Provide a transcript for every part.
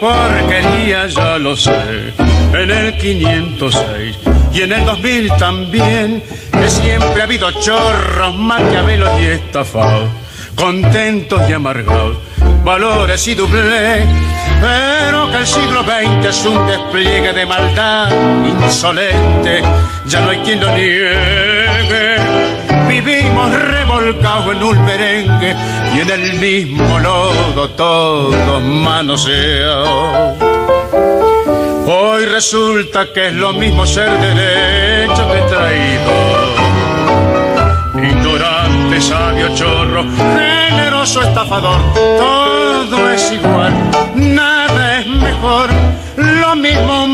Porquería, ya lo sé. En el 506 y en el 2000 también, que siempre ha habido chorros, maquiavelos y estafados, contentos y amargados, valores y dublé. Pero que el siglo XX es un despliegue de maldad insolente, ya no hay quien lo niegue vivimos revolcados en un merengue y en el mismo lodo todos manoseados. Hoy resulta que es lo mismo ser derecho que traído. Ignorante, sabio, chorro, generoso, estafador, todo es igual, nada es mejor, lo mismo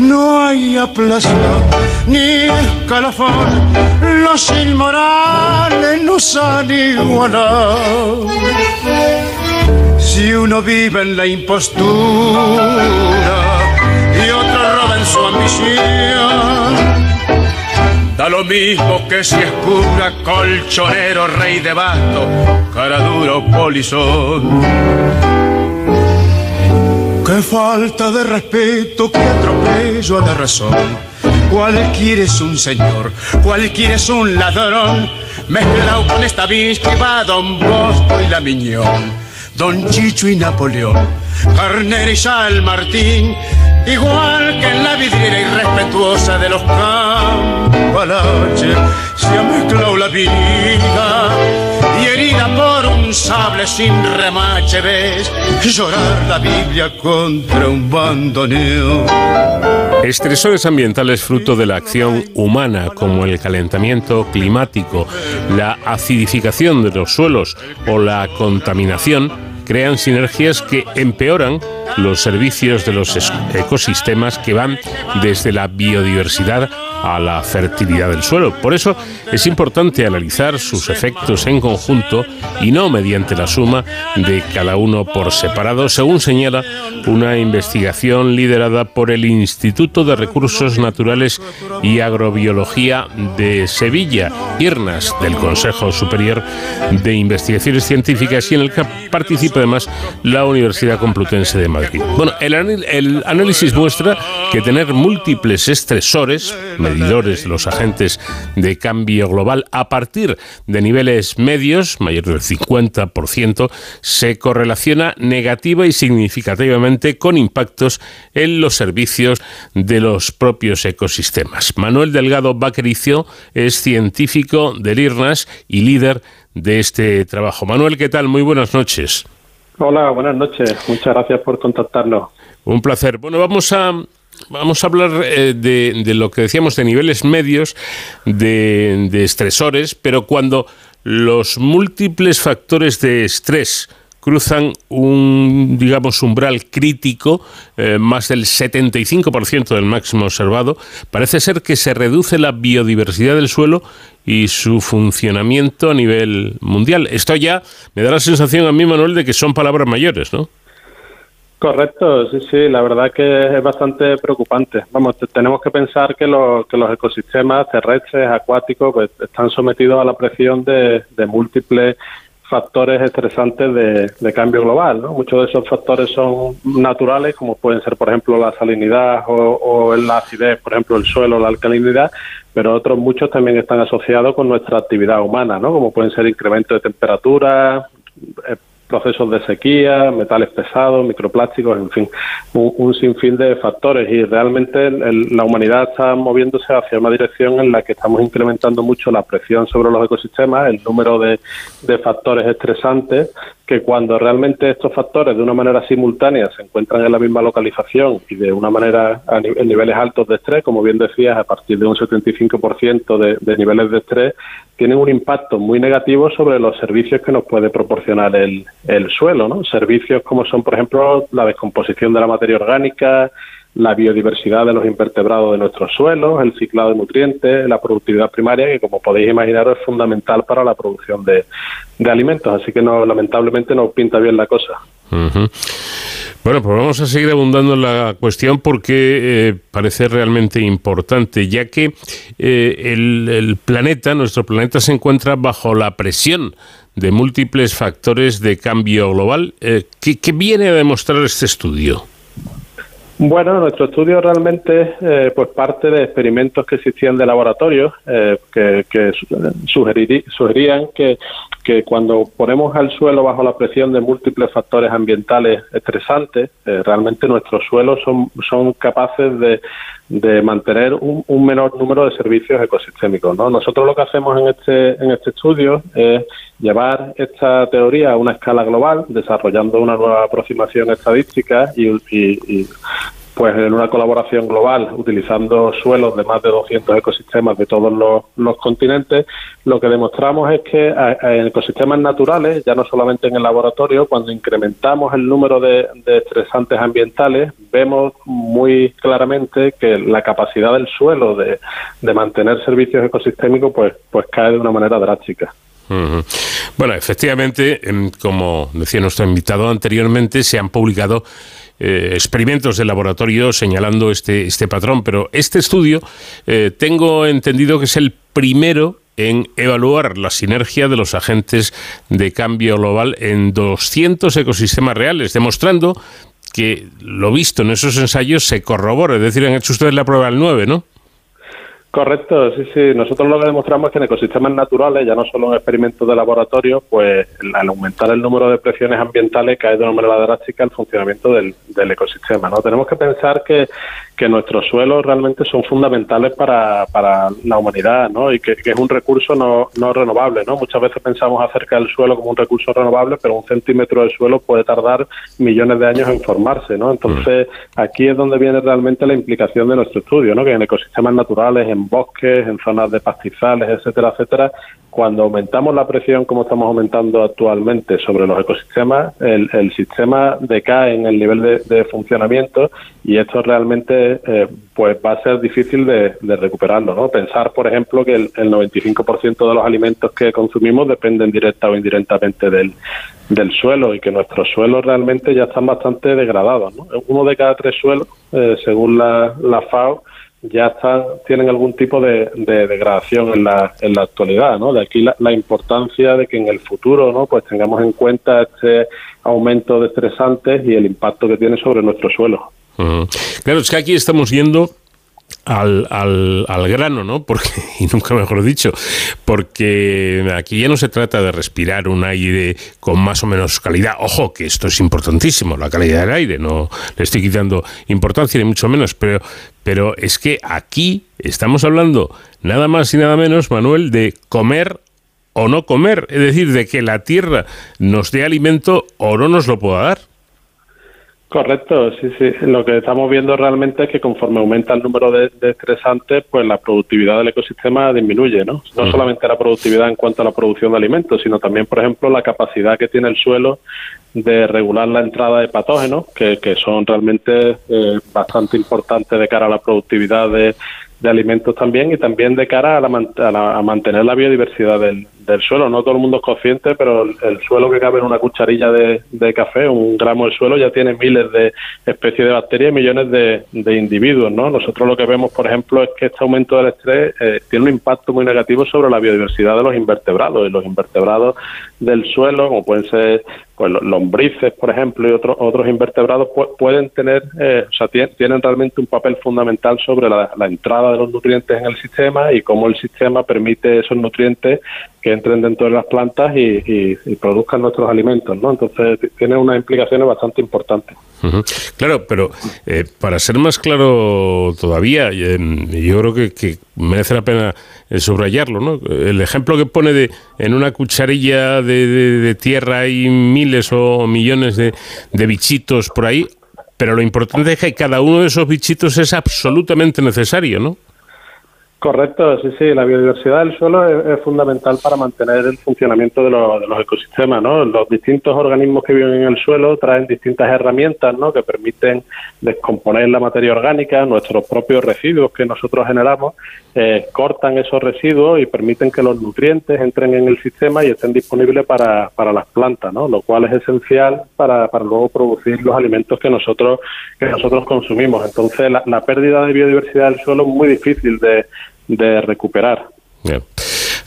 No hay aplazo ni escalafón, los inmorales nos han igualado. Si uno vive en la impostura y otro roba en su ambición, Da lo mismo que si es cura, colchonero, rey de basto, cara duro, polizón. Qué falta de respeto, qué atropello a la razón. Cualquiera es un señor, cualquiera es un ladrón, mezclado con esta que va Don Bosco y la Miñón, Don Chicho y Napoleón, Carnera y San Martín, igual que en la vidriera irrespetuosa de los campalaches, se ha mezclado la vida y herida por sin remache ves llorar la Biblia contra un bandoneo. Estresores ambientales fruto de la acción humana como el calentamiento climático, la acidificación de los suelos o la contaminación crean sinergias que empeoran los servicios de los ecosistemas que van desde la biodiversidad a la fertilidad del suelo. Por eso es importante analizar sus efectos en conjunto y no mediante la suma de cada uno por separado, según señala una investigación liderada por el Instituto de Recursos Naturales y Agrobiología de Sevilla, IRNAS, del Consejo Superior de Investigaciones Científicas y en el que participa además la Universidad Complutense de Madrid. Bueno, el, el análisis muestra que tener múltiples estresores, medidores los agentes de cambio global a partir de niveles medios, mayor del 50%, se correlaciona negativa y significativamente con impactos en los servicios de los propios ecosistemas. Manuel Delgado Baquericio es científico del IRNAS y líder de este trabajo. Manuel, ¿qué tal? Muy buenas noches. Hola, buenas noches. Muchas gracias por contactarnos. Un placer. Bueno, vamos a Vamos a hablar eh, de, lo que decíamos de niveles medios de, estresores, pero cuando los múltiples factores de estrés cruzan un, digamos, umbral crítico, eh, más del 75% del máximo observado, parece ser que se reduce la biodiversidad del suelo y su funcionamiento a nivel mundial. Esto ya me da la sensación a mí, Manuel, de que son palabras mayores, ¿no? Correcto, sí, sí, la verdad que es bastante preocupante. Vamos, tenemos que pensar que, los ecosistemas terrestres, acuáticos, pues, están sometidos a la presión de, múltiples factores estresantes de, cambio global. Muchos de esos factores son naturales, como pueden ser, por ejemplo, la salinidad o, o la acidez, por ejemplo, el suelo, la alcalinidad, pero otros muchos también están asociados con nuestra actividad humana, ¿no? como pueden ser incremento de temperatura, eh, procesos de sequía, metales pesados, microplásticos, en fin, un, sinfín de factores. Y realmente la humanidad está moviéndose hacia una dirección en la que estamos incrementando mucho la presión sobre los ecosistemas, el número de, factores estresantes que cuando realmente estos factores de una manera simultánea se encuentran en la misma localización y de una manera a en niveles altos de estrés, como bien decías, a partir de un 75% de, de niveles de estrés, tienen un impacto muy negativo sobre los servicios que nos puede proporcionar el, el suelo, ¿no? Servicios como son, por ejemplo, la descomposición de la materia orgánica, la biodiversidad de los invertebrados de nuestros suelos, el ciclado de nutrientes, la productividad primaria, que como podéis imaginar es fundamental para la producción de, alimentos. Así que no, lamentablemente no pinta bien la cosa. Bueno, pues vamos a seguir abundando en la cuestión porque eh, parece realmente importante, ya que eh, el, planeta, nuestro planeta, se encuentra bajo la presión de múltiples factores de cambio global. Eh, ¿qué, viene a demostrar este estudio? Bueno, nuestro estudio realmente eh, pues parte de experimentos que existían de laboratorio eh, que, que sugerían que, que, cuando ponemos al suelo bajo la presión de múltiples factores ambientales estresantes, eh, realmente nuestros suelos son, son capaces de, de mantener un, un, menor número de servicios ecosistémicos. ¿no? Nosotros lo que hacemos en este, en este estudio es llevar esta teoría a una escala global, desarrollando una nueva aproximación estadística y, y, pues en una colaboración global, utilizando suelos de más de 200 ecosistemas de todos los, continentes, lo que demostramos es que en ecosistemas naturales, ya no solamente en el laboratorio, cuando incrementamos el número de, estresantes ambientales, vemos muy claramente que la capacidad del suelo de, de mantener servicios ecosistémicos pues, pues cae de una manera drástica. Bueno, efectivamente, em, como decía nuestro invitado anteriormente, se han publicado eh, experimentos de laboratorio señalando este, este patrón, pero este estudio eh, tengo entendido que es el primero en evaluar la sinergia de los agentes de cambio global en 200 ecosistemas reales, demostrando que lo visto en esos ensayos se corrobora. Es decir, han hecho ustedes la prueba del 9, ¿no? Correcto, sí, sí. Nosotros lo que demostramos es que en ecosistemas naturales, ya no solo en experimentos de laboratorio, pues al aumentar el número de presiones ambientales cae de una manera drástica el funcionamiento del, del ecosistema. ¿no? Tenemos que pensar que que nuestros suelos realmente son fundamentales para, para la humanidad, ¿no? Y que, es un recurso no, no renovable, ¿no? Muchas veces pensamos acerca del suelo como un recurso renovable, pero un centímetro de suelo puede tardar millones de años en formarse, ¿no? Entonces, aquí es donde viene realmente la implicación de nuestro estudio, ¿no? Que en ecosistemas naturales, en bosques, en zonas de pastizales, etcétera, etcétera, cuando aumentamos la presión como estamos aumentando actualmente sobre los ecosistemas, el, el sistema decae en el nivel de, funcionamiento y esto realmente eh, pues va a ser difícil de, recuperarlo. ¿no? Pensar, por ejemplo, que el, el 95% de los alimentos que consumimos dependen directa o indirectamente del, del suelo y que nuestros suelos realmente ya están bastante degradados. ¿no? Uno de cada tres suelos, eh, según la, la FAO, ya están, tienen algún tipo de, degradación en la, en la actualidad, ¿no? De aquí la, importancia de que en el futuro, ¿no? Pues tengamos en cuenta este aumento de estresantes y el impacto que tiene sobre nuestro suelo. Claro, es que aquí estamos yendo al, al, al, grano, ¿no? Porque, y nunca mejor dicho, porque aquí ya no se trata de respirar un aire con más o menos calidad. Ojo, que esto es importantísimo, la calidad del aire, no le estoy quitando importancia ni mucho menos, pero, pero es que aquí estamos hablando nada más y nada menos, Manuel, de comer o no comer, es decir, de que la tierra nos dé alimento o no nos lo pueda dar. Correcto, sí, sí. Lo que estamos viendo realmente es que conforme aumenta el número de, estresantes, pues la productividad del ecosistema disminuye, ¿no? No solamente la productividad en cuanto a la producción de alimentos, sino también, por ejemplo, la capacidad que tiene el suelo de regular la entrada de patógenos, que, que son realmente eh, bastante importantes de cara a la productividad de, de alimentos también y también de cara a, la, a, mantener la biodiversidad del, del, suelo. No todo el mundo es consciente, pero el, suelo que cabe en una cucharilla de, de, café, un gramo de suelo, ya tiene miles de especies de bacterias y millones de, de, individuos. ¿no? Nosotros lo que vemos, por ejemplo, es que este aumento del estrés eh, tiene un impacto muy negativo sobre la biodiversidad de los invertebrados. Y los invertebrados del suelo, como pueden ser pues lombrices, por ejemplo, y otros otros invertebrados pueden tener, eh, o sea, tienen realmente un papel fundamental sobre la, entrada de los nutrientes en el sistema y cómo el sistema permite esos nutrientes que entren dentro de las plantas y, produzcan nuestros alimentos, ¿no? Entonces tiene unas implicaciones bastante importantes. Claro, pero eh, para ser más claro todavía, eh, yo creo que, merece la pena eh, subrayarlo, ¿no? El ejemplo que pone de en una cucharilla de, tierra hay miles o millones de bichitos por ahí, pero lo importante es que cada uno de esos bichitos es absolutamente necesario, ¿no? Correcto, sí, sí, la biodiversidad del suelo es, fundamental para mantener el funcionamiento de, los ecosistemas, ¿no? Los distintos organismos que viven en el suelo traen distintas herramientas, ¿no? Que permiten descomponer la materia orgánica, nuestros propios residuos que nosotros generamos, eh, cortan esos residuos y permiten que los nutrientes entren en el sistema y estén disponibles para, para las plantas, ¿no? Lo cual es esencial para, para luego producir los alimentos que nosotros que nosotros consumimos. Entonces, la pérdida de biodiversidad del suelo es muy difícil de de recuperar.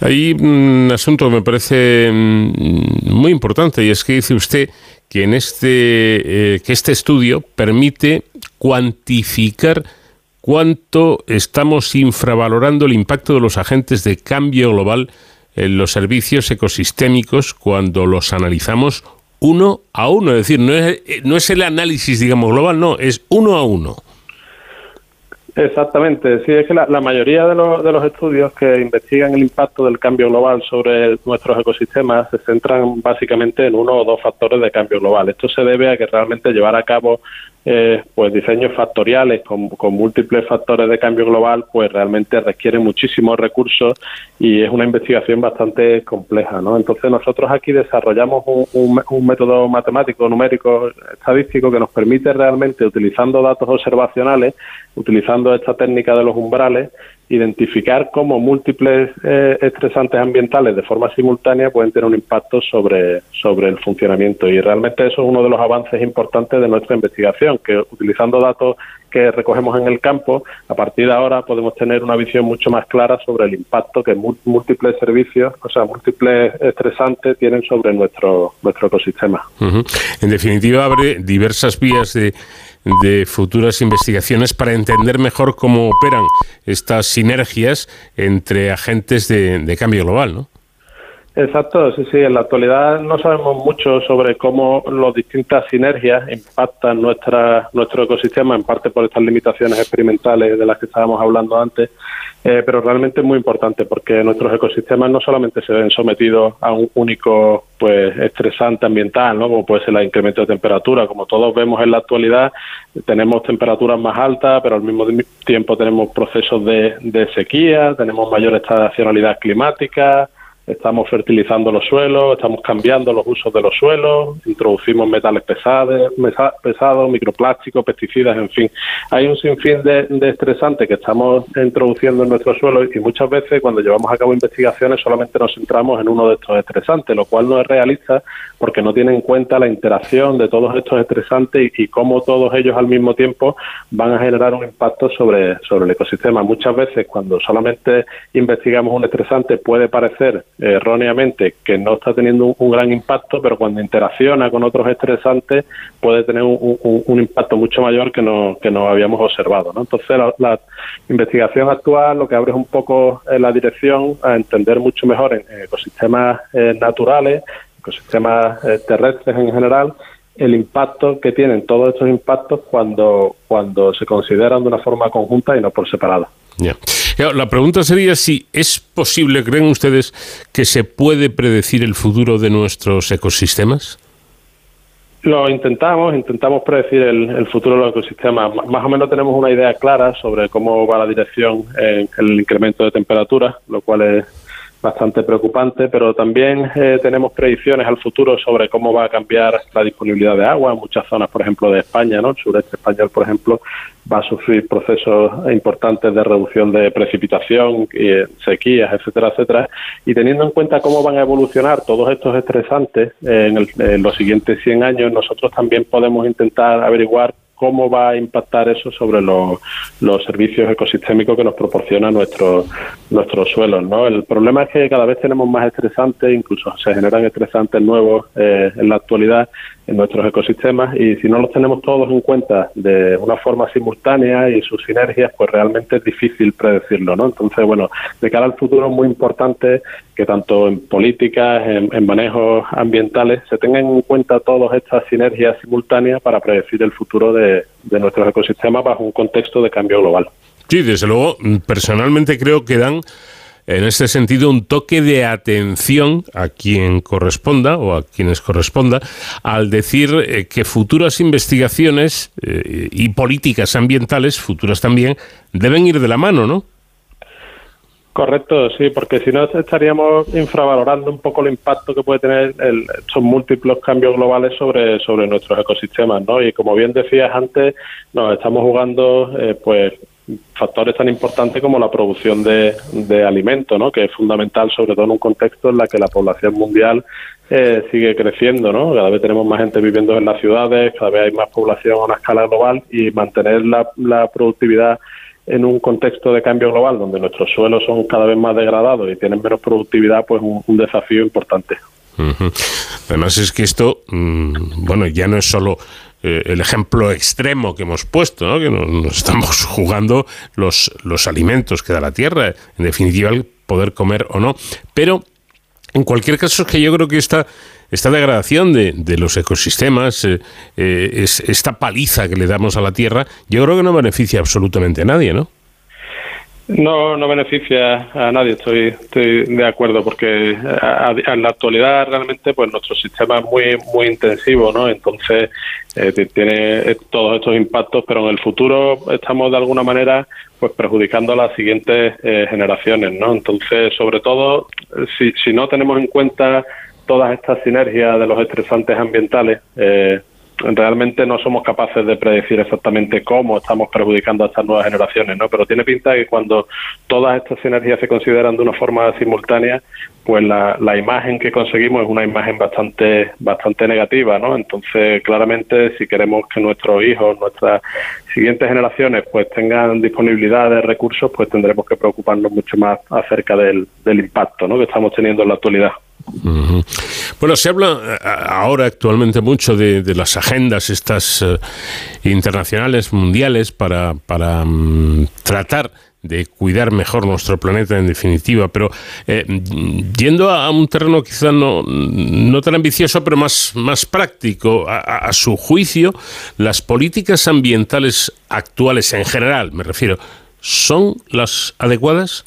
Hay un asunto que me parece mm, muy importante y es que dice usted que en este eh, que este estudio permite cuantificar cuánto estamos infravalorando el impacto de los agentes de cambio global en los servicios ecosistémicos cuando los analizamos uno a uno, es decir, no es, no es el análisis digamos global, no, es uno a uno. Exactamente, sí, es que la, mayoría de, los, de los estudios que investigan el impacto del cambio global sobre nuestros ecosistemas se centran básicamente en uno o dos factores de cambio global. Esto se debe a que realmente llevar a cabo eh, pues diseños factoriales con, múltiples factores de cambio global, pues realmente requiere muchísimos recursos y es una investigación bastante compleja, ¿no? Entonces nosotros aquí desarrollamos un, un método matemático, numérico, estadístico que nos permite realmente, utilizando datos observacionales, utilizando esta técnica de los umbrales, identificar cómo múltiples eh, estresantes ambientales de forma simultánea pueden tener un impacto sobre, sobre el funcionamiento. Y realmente eso es uno de los avances importantes de nuestra investigación, que utilizando datos que recogemos en el campo, a partir de ahora podemos tener una visión mucho más clara sobre el impacto que múltiples servicios, o sea, múltiples estresantes tienen sobre nuestro, nuestro ecosistema. En definitiva, abre diversas vías de de futuras investigaciones para entender mejor cómo operan estas sinergias entre agentes de, cambio global, ¿no? Exacto, sí, sí. En la actualidad no sabemos mucho sobre cómo las distintas sinergias impactan nuestra, nuestro ecosistema, en parte por estas limitaciones experimentales de las que estábamos hablando antes, eh, pero realmente es muy importante porque nuestros ecosistemas no solamente se ven sometidos a un único pues estresante ambiental, ¿no? como puede ser el incremento de temperatura, como todos vemos en la actualidad, tenemos temperaturas más altas, pero al mismo tiempo tenemos procesos de, de sequía, tenemos mayor estacionalidad climática, estamos fertilizando los suelos, estamos cambiando los usos de los suelos, introducimos metales pesados, pesados microplásticos, pesticidas, en fin. Hay un sinfín de, estresantes que estamos introduciendo en nuestros suelos y muchas veces cuando llevamos a cabo investigaciones solamente nos centramos en uno de estos estresantes, lo cual no es realista porque no tiene en cuenta la interacción de todos estos estresantes y, cómo todos ellos al mismo tiempo van a generar un impacto sobre, sobre el ecosistema. Muchas veces cuando solamente investigamos un estresante puede parecer erróneamente que no está teniendo un, gran impacto, pero cuando interacciona con otros estresantes puede tener un, impacto mucho mayor que no, que no habíamos observado. ¿no? Entonces, la, investigación actual lo que abre es un poco eh, la dirección a entender mucho mejor en, ecosistemas eh, naturales, ecosistemas eh, terrestres en general, el impacto que tienen todos estos impactos cuando, cuando se consideran de una forma conjunta y no por separado. La pregunta sería si es posible, ¿creen ustedes que se puede predecir el futuro de nuestros ecosistemas? Lo intentamos, intentamos predecir el, futuro de los ecosistemas. Más o menos tenemos una idea clara sobre cómo va la dirección en el incremento de temperatura, lo cual es bastante preocupante, pero también eh, tenemos predicciones al futuro sobre cómo va a cambiar la disponibilidad de agua en muchas zonas, por ejemplo, de España, ¿no? El sureste español, por ejemplo, va a sufrir procesos importantes de reducción de precipitación, eh, sequías, etcétera, etcétera. Y teniendo en cuenta cómo van a evolucionar todos estos estresantes en, en los siguientes 100 años, nosotros también podemos intentar averiguar cómo va a impactar eso sobre los, servicios ecosistémicos que nos proporciona nuestro, nuestros suelos. ¿no? El problema es que cada vez tenemos más estresantes, incluso se generan estresantes nuevos eh, en la actualidad en nuestros ecosistemas y si no los tenemos todos en cuenta de una forma simultánea y sus sinergias, pues realmente es difícil predecirlo, ¿no? Entonces, bueno, de cara al futuro es muy importante que tanto en políticas, en, manejos ambientales, se tengan en cuenta todas estas sinergias simultáneas para predecir el futuro de, de nuestros ecosistemas bajo un contexto de cambio global. Sí, desde luego, personalmente creo que dan en este sentido un toque de atención a quien corresponda o a quienes corresponda al decir eh, que futuras investigaciones eh, y políticas ambientales, futuras también, deben ir de la mano, ¿no? Correcto, sí, porque si no estaríamos infravalorando un poco el impacto que puede tener el, estos múltiples cambios globales sobre, sobre nuestros ecosistemas, ¿no? Y como bien decías antes, nos estamos jugando, eh, pues, factores tan importantes como la producción de, de alimentos, ¿no? que es fundamental, sobre todo en un contexto en la que la población mundial eh, sigue creciendo. ¿no? Cada vez tenemos más gente viviendo en las ciudades, cada vez hay más población a una escala global y mantener la, la productividad en un contexto de cambio global donde nuestros suelos son cada vez más degradados y tienen menos productividad, pues un, un desafío importante. Además es que esto, mm, bueno, ya no es solo eh, el ejemplo extremo que hemos puesto, ¿no? que nos, estamos jugando los, los alimentos que da la tierra, en definitiva el poder comer o no. Pero en cualquier caso es que yo creo que esta, esta degradación de, de los ecosistemas, eh, eh, es, esta paliza que le damos a la tierra, yo creo que no beneficia absolutamente a nadie, ¿no? No, no beneficia a nadie, estoy, estoy de acuerdo, porque en la actualidad realmente pues nuestro sistema es muy muy intensivo, ¿no? Entonces eh, tiene todos estos impactos, pero en el futuro estamos de alguna manera pues perjudicando a las siguientes eh, generaciones, ¿no? Entonces, sobre todo, si, si no tenemos en cuenta todas estas sinergias de los estresantes ambientales, eh, realmente no somos capaces de predecir exactamente cómo estamos perjudicando a estas nuevas generaciones, ¿no? Pero tiene pinta que cuando todas estas sinergias se consideran de una forma simultánea, pues la, la imagen que conseguimos es una imagen bastante bastante negativa, ¿no? Entonces, claramente, si queremos que nuestros hijos, nuestras siguientes generaciones, pues tengan disponibilidad de recursos, pues tendremos que preocuparnos mucho más acerca del, del impacto, ¿no? Que estamos teniendo en la actualidad. Bueno, se habla eh, ahora actualmente mucho de, las agendas estas eh, internacionales, mundiales, para, para mm, tratar de cuidar mejor nuestro planeta en definitiva, pero eh, yendo a, un terreno quizá no, no tan ambicioso, pero más, más práctico, a, su juicio, las políticas ambientales actuales en general, me refiero, ¿son las adecuadas?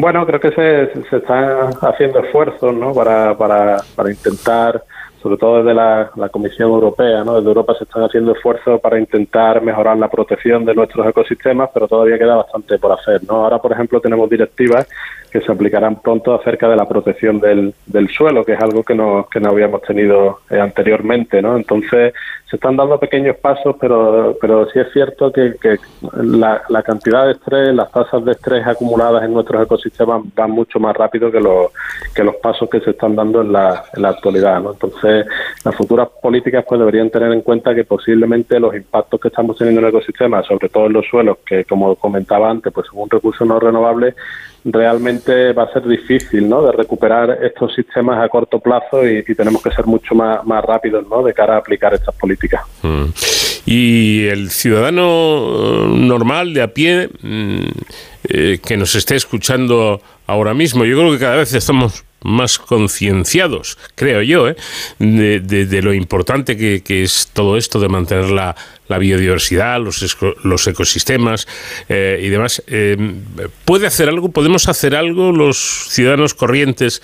Bueno, creo que se, se están haciendo esfuerzos ¿no? para, para, para intentar sobre todo desde la, Comisión Europea, ¿no? Desde Europa se están haciendo esfuerzos para intentar mejorar la protección de nuestros ecosistemas, pero todavía queda bastante por hacer, ¿no? Ahora, por ejemplo, tenemos directivas que se aplicarán pronto acerca de la protección del, del suelo, que es algo que no, que no habíamos tenido eh, anteriormente, ¿no? Entonces, se están dando pequeños pasos, pero, pero sí es cierto que, que la, la, cantidad de estrés, las tasas de estrés acumuladas en nuestros ecosistemas van mucho más rápido que los, que los pasos que se están dando en la, en la actualidad, ¿no? Entonces, las futuras políticas pues deberían tener en cuenta que posiblemente los impactos que estamos teniendo en el ecosistema, sobre todo en los suelos, que como comentaba antes, pues son un recurso no renovable, realmente va a ser difícil ¿no? de recuperar estos sistemas a corto plazo y, tenemos que ser mucho más, más rápidos ¿no? de cara a aplicar estas políticas. Mm. Y el ciudadano normal de a pie mm, eh, que nos esté escuchando ahora mismo, yo creo que cada vez estamos más concienciados, creo yo, ¿eh? de, lo importante que, es todo esto de mantener la, biodiversidad, los, los ecosistemas eh, y demás. Eh, ¿Puede hacer algo? ¿Podemos hacer algo los ciudadanos corrientes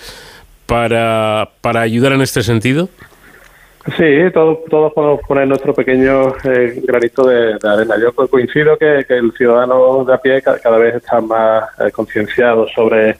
para, para ayudar en este sentido? Sí, todos, todos podemos poner nuestro pequeño eh, granito de, arena. Yo coincido que, el ciudadano de a pie cada, vez está más concienciado sobre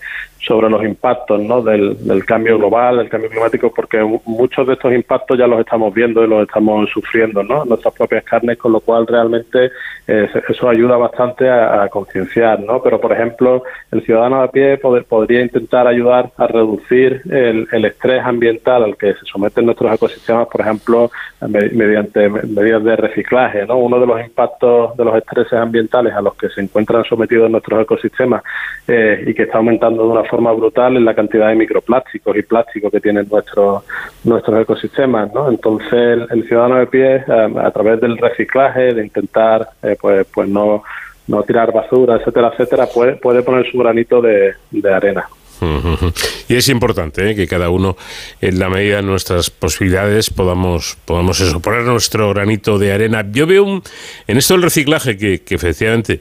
sobre los impactos ¿no? del, cambio global, del cambio climático, porque muchos de estos impactos ya los estamos viendo y los estamos sufriendo ¿no? en nuestras propias carnes, con lo cual realmente eh, eso ayuda bastante a, concienciar. ¿no? Pero, por ejemplo, el ciudadano a pie poder, podría intentar ayudar a reducir el, el, estrés ambiental al que se someten nuestros ecosistemas, por ejemplo, mediante medidas de reciclaje. ¿no? Uno de los impactos de los estreses ambientales a los que se encuentran sometidos nuestros ecosistemas eh, y que está aumentando de una forma forma brutal en la cantidad de microplásticos y plásticos que tienen nuestros nuestros ecosistemas, ¿no? Entonces el, ciudadano de pie eh, a través del reciclaje, de intentar eh, pues pues no no tirar basura, etcétera, etcétera, puede, puede poner su granito de arena. Y es importante ¿eh? que cada uno, en la medida de nuestras posibilidades, podamos, podamos eso, poner nuestro granito de arena. Yo veo un, en esto del reciclaje que, efectivamente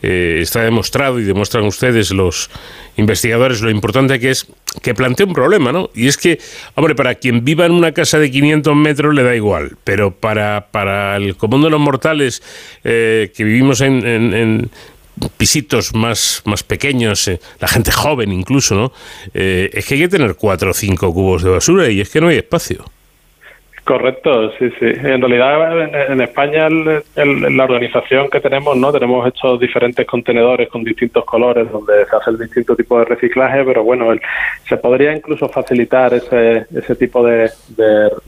eh, está demostrado y demuestran ustedes los investigadores lo importante que es que plantea un problema, ¿no? Y es que, hombre, para quien viva en una casa de 500 metros le da igual, pero para, para el común de los mortales eh, que vivimos en pisitos más, más pequeños, eh, la gente joven incluso, ¿no? Eh, es que hay que tener cuatro o cinco cubos de basura y es que no hay espacio. Correcto, sí, sí. En realidad, en, España, la organización que tenemos, no tenemos estos diferentes contenedores con distintos colores donde se hace el distinto tipo de reciclaje, pero bueno, se podría incluso facilitar ese, ese tipo de,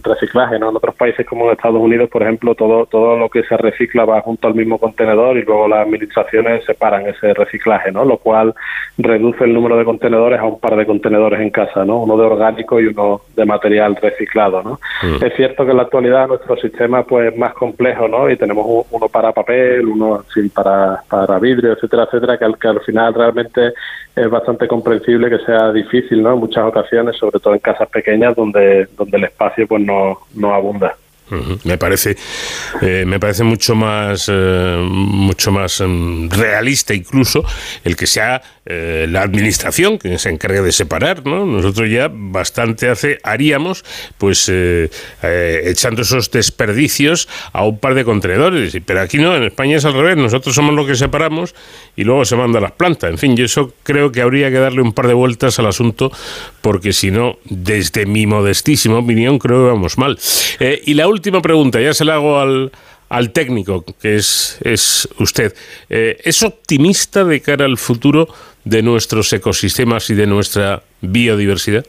reciclaje. ¿no? En otros países como en Estados Unidos, por ejemplo, todo, todo lo que se recicla va junto al mismo contenedor y luego las administraciones separan ese reciclaje, ¿no? lo cual reduce el número de contenedores a un par de contenedores en casa, ¿no? uno de orgánico y uno de material reciclado. ¿no? Mm. Es cierto que en la actualidad nuestro sistema pues, es más complejo, ¿no? Y tenemos uno para papel, uno para, para vidrio, etcétera, etcétera, que al, final realmente es bastante comprensible que sea difícil, ¿no? En muchas ocasiones, sobre todo en casas pequeñas donde, donde el espacio pues no, no abunda. Me parece, eh, me parece mucho más, eh, mucho más em, realista incluso el que sea eh, la administración que se encargue de separar, ¿no? Nosotros ya bastante hace haríamos, pues echando esos desperdicios a un par de contenedores, pero aquí no, en España es al revés. Nosotros somos los que separamos y luego se manda a las plantas. En fin, yo eso creo que habría que darle un par de vueltas al asunto, porque si no, desde mi modestísima opinión, creo que vamos mal. y la última pregunta, ya se la hago al, al técnico, que es, es usted. Eh, ¿Es optimista de cara al futuro de nuestros ecosistemas y de nuestra biodiversidad?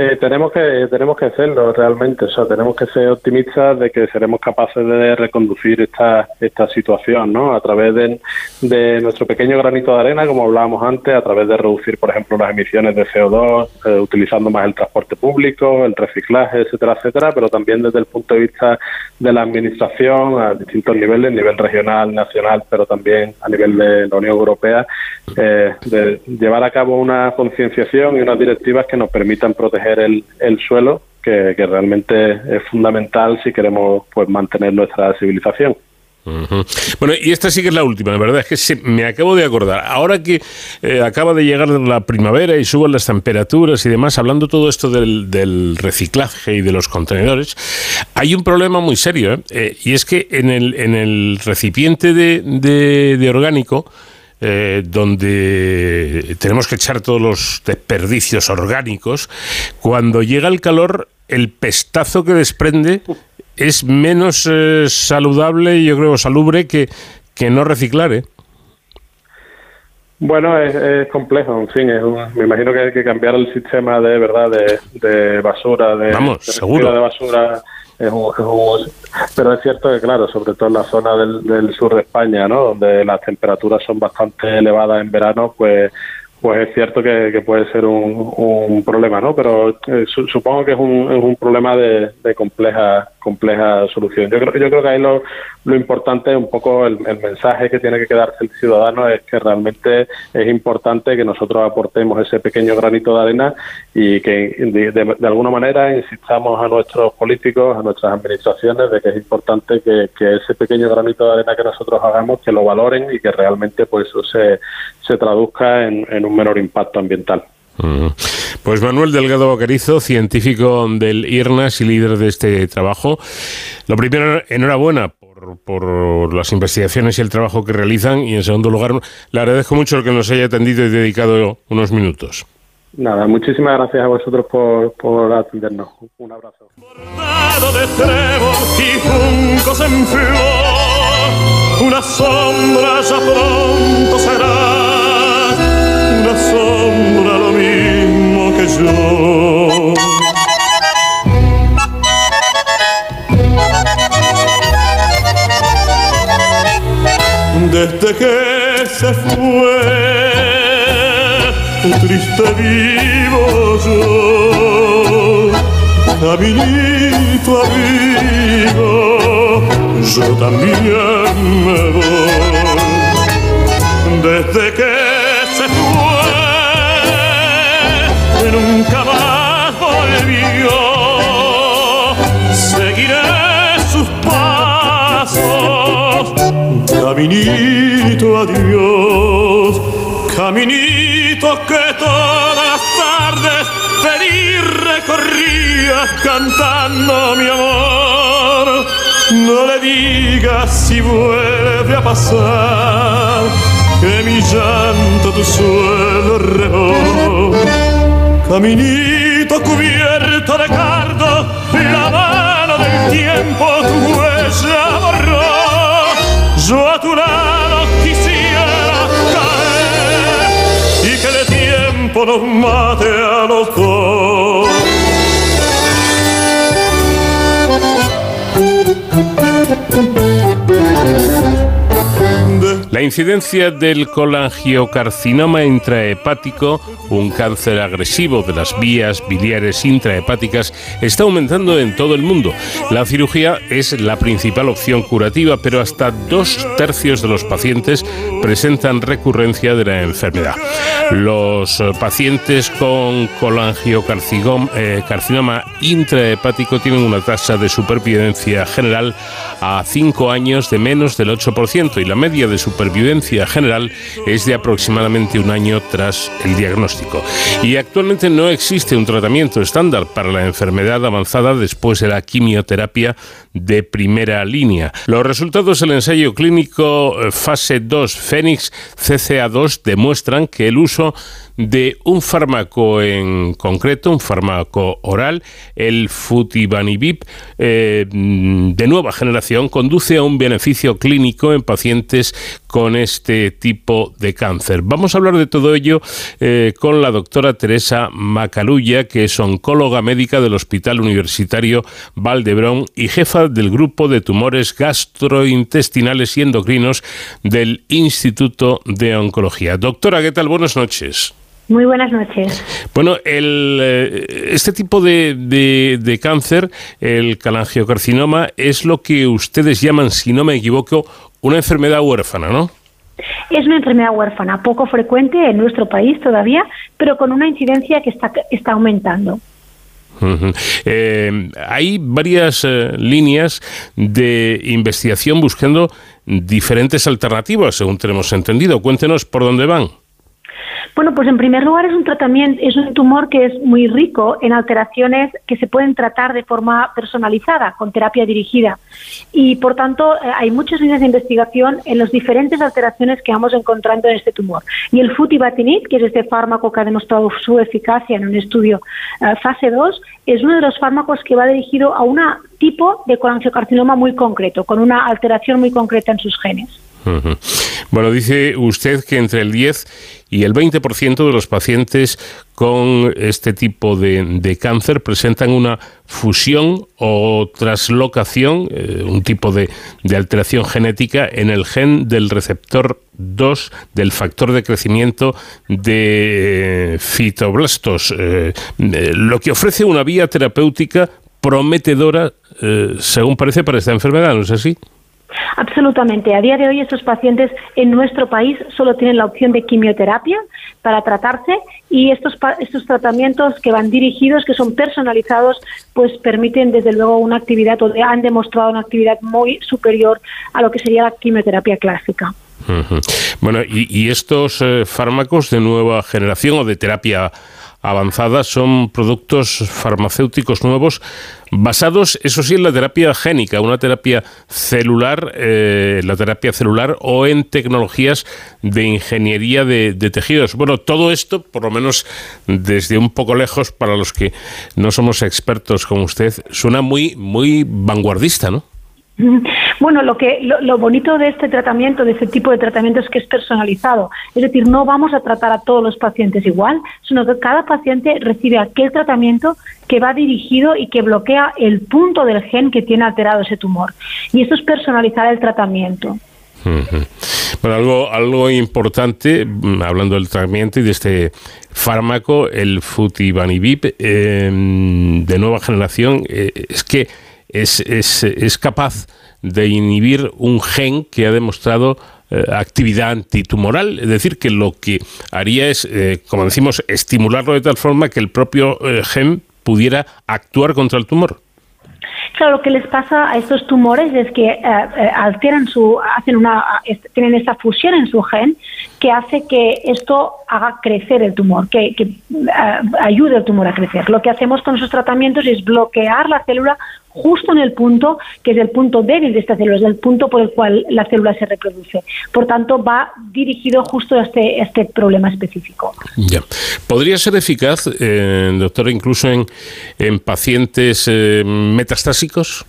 Eh, tenemos que tenemos que hacerlo realmente, tenemos que ser optimistas de que seremos capaces de reconducir esta esta situación, ¿no? A través de, de nuestro pequeño granito de arena, como hablábamos antes, a través de reducir, por ejemplo, las emisiones de CO2, eh, utilizando más el transporte público, el reciclaje, etcétera, etcétera, pero también desde el punto de vista de la administración a distintos niveles, nivel regional, nacional, pero también a nivel de la Unión Europea, eh, de llevar a cabo una concienciación y unas directivas que nos permitan proteger el, el suelo, que, realmente es fundamental si queremos pues mantener nuestra civilización. Bueno, y esta sí que es la última, la verdad es que se, me acabo de acordar. Ahora que eh, acaba de llegar la primavera y suben las temperaturas y demás, hablando todo esto del, reciclaje y de los contenedores, hay un problema muy serio, ¿eh? Eh, y es que en el, en el recipiente de, de orgánico, eh, donde tenemos que echar todos los desperdicios orgánicos, cuando llega el calor, el pestazo que desprende es menos eh, saludable y yo creo salubre que, que no reciclar. ¿eh? Bueno, es, complejo, en fin, me imagino que hay que cambiar el sistema de verdad de, basura, de, Vamos, seguro. de basura es pero es cierto que, claro, sobre todo en la zona del, sur de España, ¿no? donde las temperaturas son bastante elevadas en verano, pues pues es cierto que, puede ser un, un, problema, ¿no? Pero eh, supongo que es un, es un problema de, de compleja compleja solución. Yo creo, yo creo que ahí lo, lo importante, un poco el, mensaje que tiene que quedarse el ciudadano es que realmente es importante que nosotros aportemos ese pequeño granito de arena y que de, alguna manera insistamos a nuestros políticos, a nuestras administraciones, de que es importante que, ese pequeño granito de arena que nosotros hagamos, que lo valoren y que realmente pues eso se traduzca en un menor impacto ambiental. Pues Manuel Delgado Bacarizo, científico del IRNAS y líder de este trabajo. Lo primero, enhorabuena por, por, las investigaciones y el trabajo que realizan. Y en segundo lugar, le agradezco mucho el que nos haya atendido y dedicado unos minutos. Nada, muchísimas gracias a vosotros por, por atendernos. Un abrazo. una sombra ya pronto será sombra lo mismo que yo. Desde que se fue triste vivo yo, caminito amigo, yo también me voy. Desde que nunca más volvió, seguiré sus pasos, caminito adiós, caminito que todas las tardes feliz recorría cantando mi amor. No le digas si vuelve a pasar que mi llanto tu suelo regó. Caminito cubierto de cardo, la mano del tiempo tu huella borró. Yo a tu lado quisiera caer y que el tiempo nos mate a los dos. La incidencia del colangiocarcinoma intrahepático, un cáncer agresivo de las vías biliares intrahepáticas, está aumentando en todo el mundo. La cirugía es la principal opción curativa, pero hasta dos tercios de los pacientes presentan recurrencia de la enfermedad. Los pacientes con colangiocarcinoma eh, intrahepático tienen una tasa de supervivencia general a 5 años de menos del 8% y la media de supervivencia general es de aproximadamente un año tras el diagnóstico. Y actualmente no existe un tratamiento estándar para la enfermedad avanzada después de la quimioterapia de primera línea. Los resultados del ensayo clínico eh, fase 2 Fénix CCA2 demuestran que el uso de un fármaco en concreto, un fármaco oral, el futibanibib, eh, de nueva generación, conduce a un beneficio clínico en pacientes con este tipo de cáncer. Vamos a hablar de todo ello eh, con la doctora Teresa Macalulla, que es oncóloga médica del Hospital Universitario Valdebrón y jefa del grupo de tumores gastrointestinales y endocrinos del Instituto de Oncología. Doctora, ¿qué tal? Buenas noches. Muy buenas noches. Bueno, el, eh, este tipo de, de, cáncer, el calangiocarcinoma, es lo que ustedes llaman, si no me equivoco, una enfermedad huérfana, ¿no? Es una enfermedad huérfana, poco frecuente en nuestro país todavía, pero con una incidencia que está, está aumentando. Eh, hay varias eh, líneas de investigación buscando diferentes alternativas, según tenemos entendido. Cuéntenos por dónde van. Bueno, pues en primer lugar es un tratamiento, es un tumor que es muy rico en alteraciones que se pueden tratar de forma personalizada, con terapia dirigida. Y por tanto, eh, hay muchas líneas de investigación en las diferentes alteraciones que vamos encontrando en este tumor. Y el futibatinib, que es este fármaco que ha demostrado su eficacia en un estudio eh, fase 2, es uno de los fármacos que va dirigido a un tipo de colangiocarcinoma muy concreto, con una alteración muy concreta en sus genes. Bueno, dice usted que entre el 10 y el 20% de los pacientes con este tipo de, cáncer presentan una fusión o traslocación, eh, un tipo de, alteración genética en el gen del receptor 2 del factor de crecimiento de fitoblastos, eh, eh, lo que ofrece una vía terapéutica prometedora, según parece, para esta enfermedad, ¿no es así? Absolutamente. A día de hoy estos pacientes en nuestro país solo tienen la opción de quimioterapia para tratarse y estos, estos tratamientos que van dirigidos, que son personalizados, pues permiten desde luego una actividad o han demostrado una actividad muy superior a lo que sería la quimioterapia clásica. Bueno, y, estos eh, fármacos de nueva generación o de terapia avanzada son productos farmacéuticos nuevos basados, eso sí, en la terapia génica, una terapia celular, eh, la terapia celular o en tecnologías de ingeniería de, de, tejidos. Bueno, todo esto, por lo menos desde un poco lejos, para los que no somos expertos como usted, suena muy, muy vanguardista, ¿no? Bueno, lo que lo, bonito de este tratamiento, de este tipo de tratamiento es que es personalizado. Es decir, no vamos a tratar a todos los pacientes igual, sino que cada paciente recibe aquel tratamiento que va dirigido y que bloquea el punto del gen que tiene alterado ese tumor. Y esto es personalizar el tratamiento. Bueno, algo, algo importante, mm, hablando del tratamiento y de este fármaco, el futibanibib, em, de nueva generación, eh, es que es, es, es capaz de inhibir un gen que ha demostrado eh, actividad antitumoral, es decir, que lo que haría es, eh, como decimos, estimularlo de tal forma que el propio gen pudiera actuar contra el tumor. Claro, lo que les pasa a estos tumores es que eh, eh, alteran su, hacen una, tienen esa fusión en su gen que hace que esto haga crecer el tumor, que, eh, ayude al tumor a crecer. Lo que hacemos con esos tratamientos es bloquear la célula justo en el punto que es el punto débil de esta célula, es el punto por el cual la célula se reproduce. Por tanto, va dirigido justo a este, este problema específico. Ya. ¿Podría ser eficaz, eh, doctor, incluso en, en pacientes eh, metastásicos?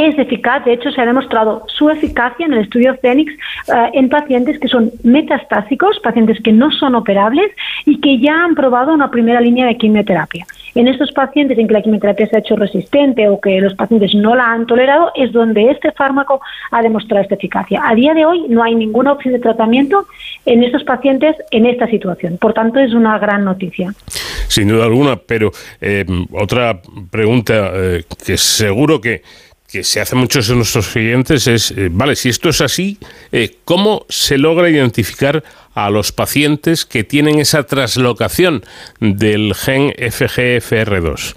Es eficaz, de hecho se ha demostrado su eficacia en el estudio Phoenix eh, en pacientes que son metastásicos, pacientes que no son operables y que ya han probado una primera línea de quimioterapia. En estos pacientes en que la quimioterapia se ha hecho resistente o que los pacientes no la han tolerado es donde este fármaco ha demostrado esta eficacia. A día de hoy no hay ninguna opción de tratamiento en estos pacientes en esta situación. Por tanto, es una gran noticia. Sin duda alguna, pero eh, otra pregunta eh, que seguro que que se hace muchos de nuestros clientes es, eh, vale, si esto es así, eh, ¿cómo se logra identificar a los pacientes que tienen esa traslocación del gen FGFR2?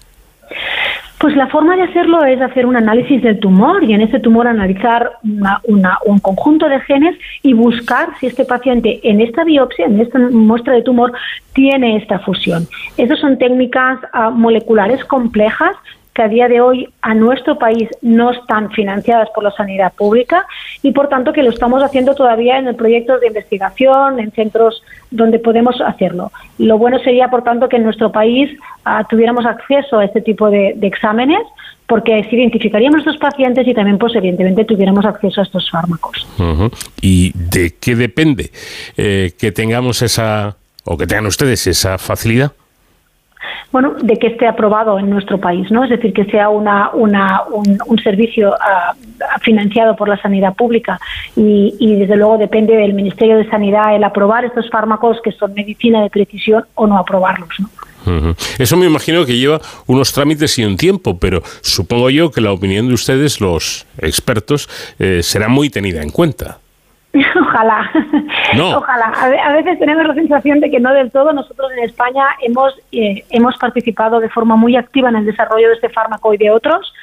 Pues la forma de hacerlo es hacer un análisis del tumor y en ese tumor analizar un conjunto de genes y buscar si este paciente en esta biopsia, en esta muestra de tumor, tiene esta fusión. Esas son técnicas ah, moleculares complejas que a día de hoy a nuestro país no están financiadas por la sanidad pública y por tanto que lo estamos haciendo todavía en el proyecto de investigación, en centros donde podemos hacerlo. Lo bueno sería, por tanto, que en nuestro país ah, tuviéramos acceso a este tipo de, exámenes porque así identificaríamos a pacientes y también, pues, evidentemente, tuviéramos acceso a estos fármacos. ¿Y de qué depende eh, que tengamos esa, o que tengan ustedes esa facilidad? Bueno, de que esté aprobado en nuestro país, ¿no? Es decir, que sea una, una un, servicio ah, financiado por la sanidad pública y, y, desde luego depende del Ministerio de Sanidad el aprobar estos fármacos que son medicina de precisión o no aprobarlos, ¿no? Eso me imagino que lleva unos trámites y un tiempo, pero supongo yo que la opinión de ustedes, los expertos, eh, será muy tenida en cuenta. Ojalá. Ojalá. A, veces tenemos la sensación de que no del todo. Nosotros en España hemos, eh, hemos participado de forma muy activa en el desarrollo de este fármaco y de otros.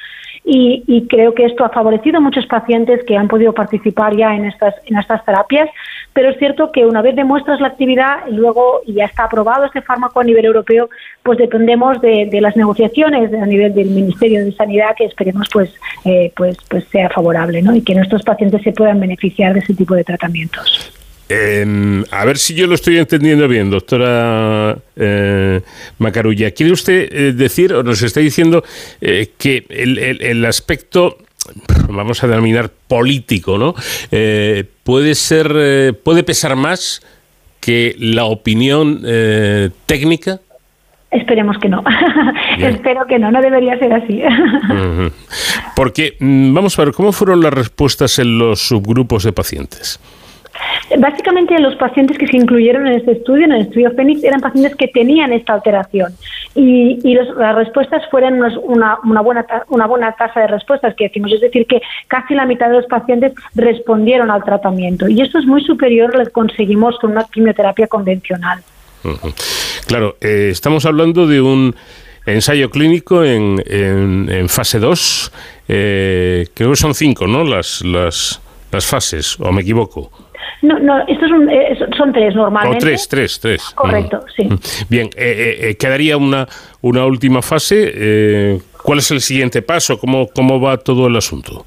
Y, y, creo que esto ha favorecido a muchos pacientes que han podido participar ya en estas, en estas terapias, pero es cierto que una vez demuestras la actividad y luego ya está aprobado este fármaco a nivel europeo, pues dependemos de, las negociaciones a nivel del Ministerio de Sanidad que esperemos pues, eh, pues, pues sea favorable ¿no? y que nuestros pacientes se puedan beneficiar de ese tipo de tratamientos. A ver si yo lo estoy entendiendo bien, doctora eh, Macarulla. ¿Quiere usted eh, decir o nos está diciendo eh, que el, el, aspecto vamos a denominar político, ¿no? Puede ser, puede pesar más que la opinión técnica. Esperemos que no. Espero que no, no debería ser así. Porque, mm, vamos a ver, ¿cómo fueron las respuestas en los subgrupos de pacientes? Básicamente los pacientes que se incluyeron en este estudio, en el estudio Fénix, eran pacientes que tenían esta alteración y, las respuestas fueron una, una, buena, una buena tasa de respuestas que decimos, es decir, que casi la mitad de los pacientes respondieron al tratamiento y esto es muy superior a lo que conseguimos con una quimioterapia convencional. Claro, eh, estamos hablando de un ensayo clínico en, en, fase 2, eh, creo que son cinco, ¿no? Las, las, las fases, o me equivoco. No, no, estos son, eh, son tres normalmente. Oh, tres, tres, tres. Correcto, sí. Bien, eh, eh, quedaría una, una última fase. ¿Cuál es el siguiente paso? ¿Cómo, cómo va todo el asunto?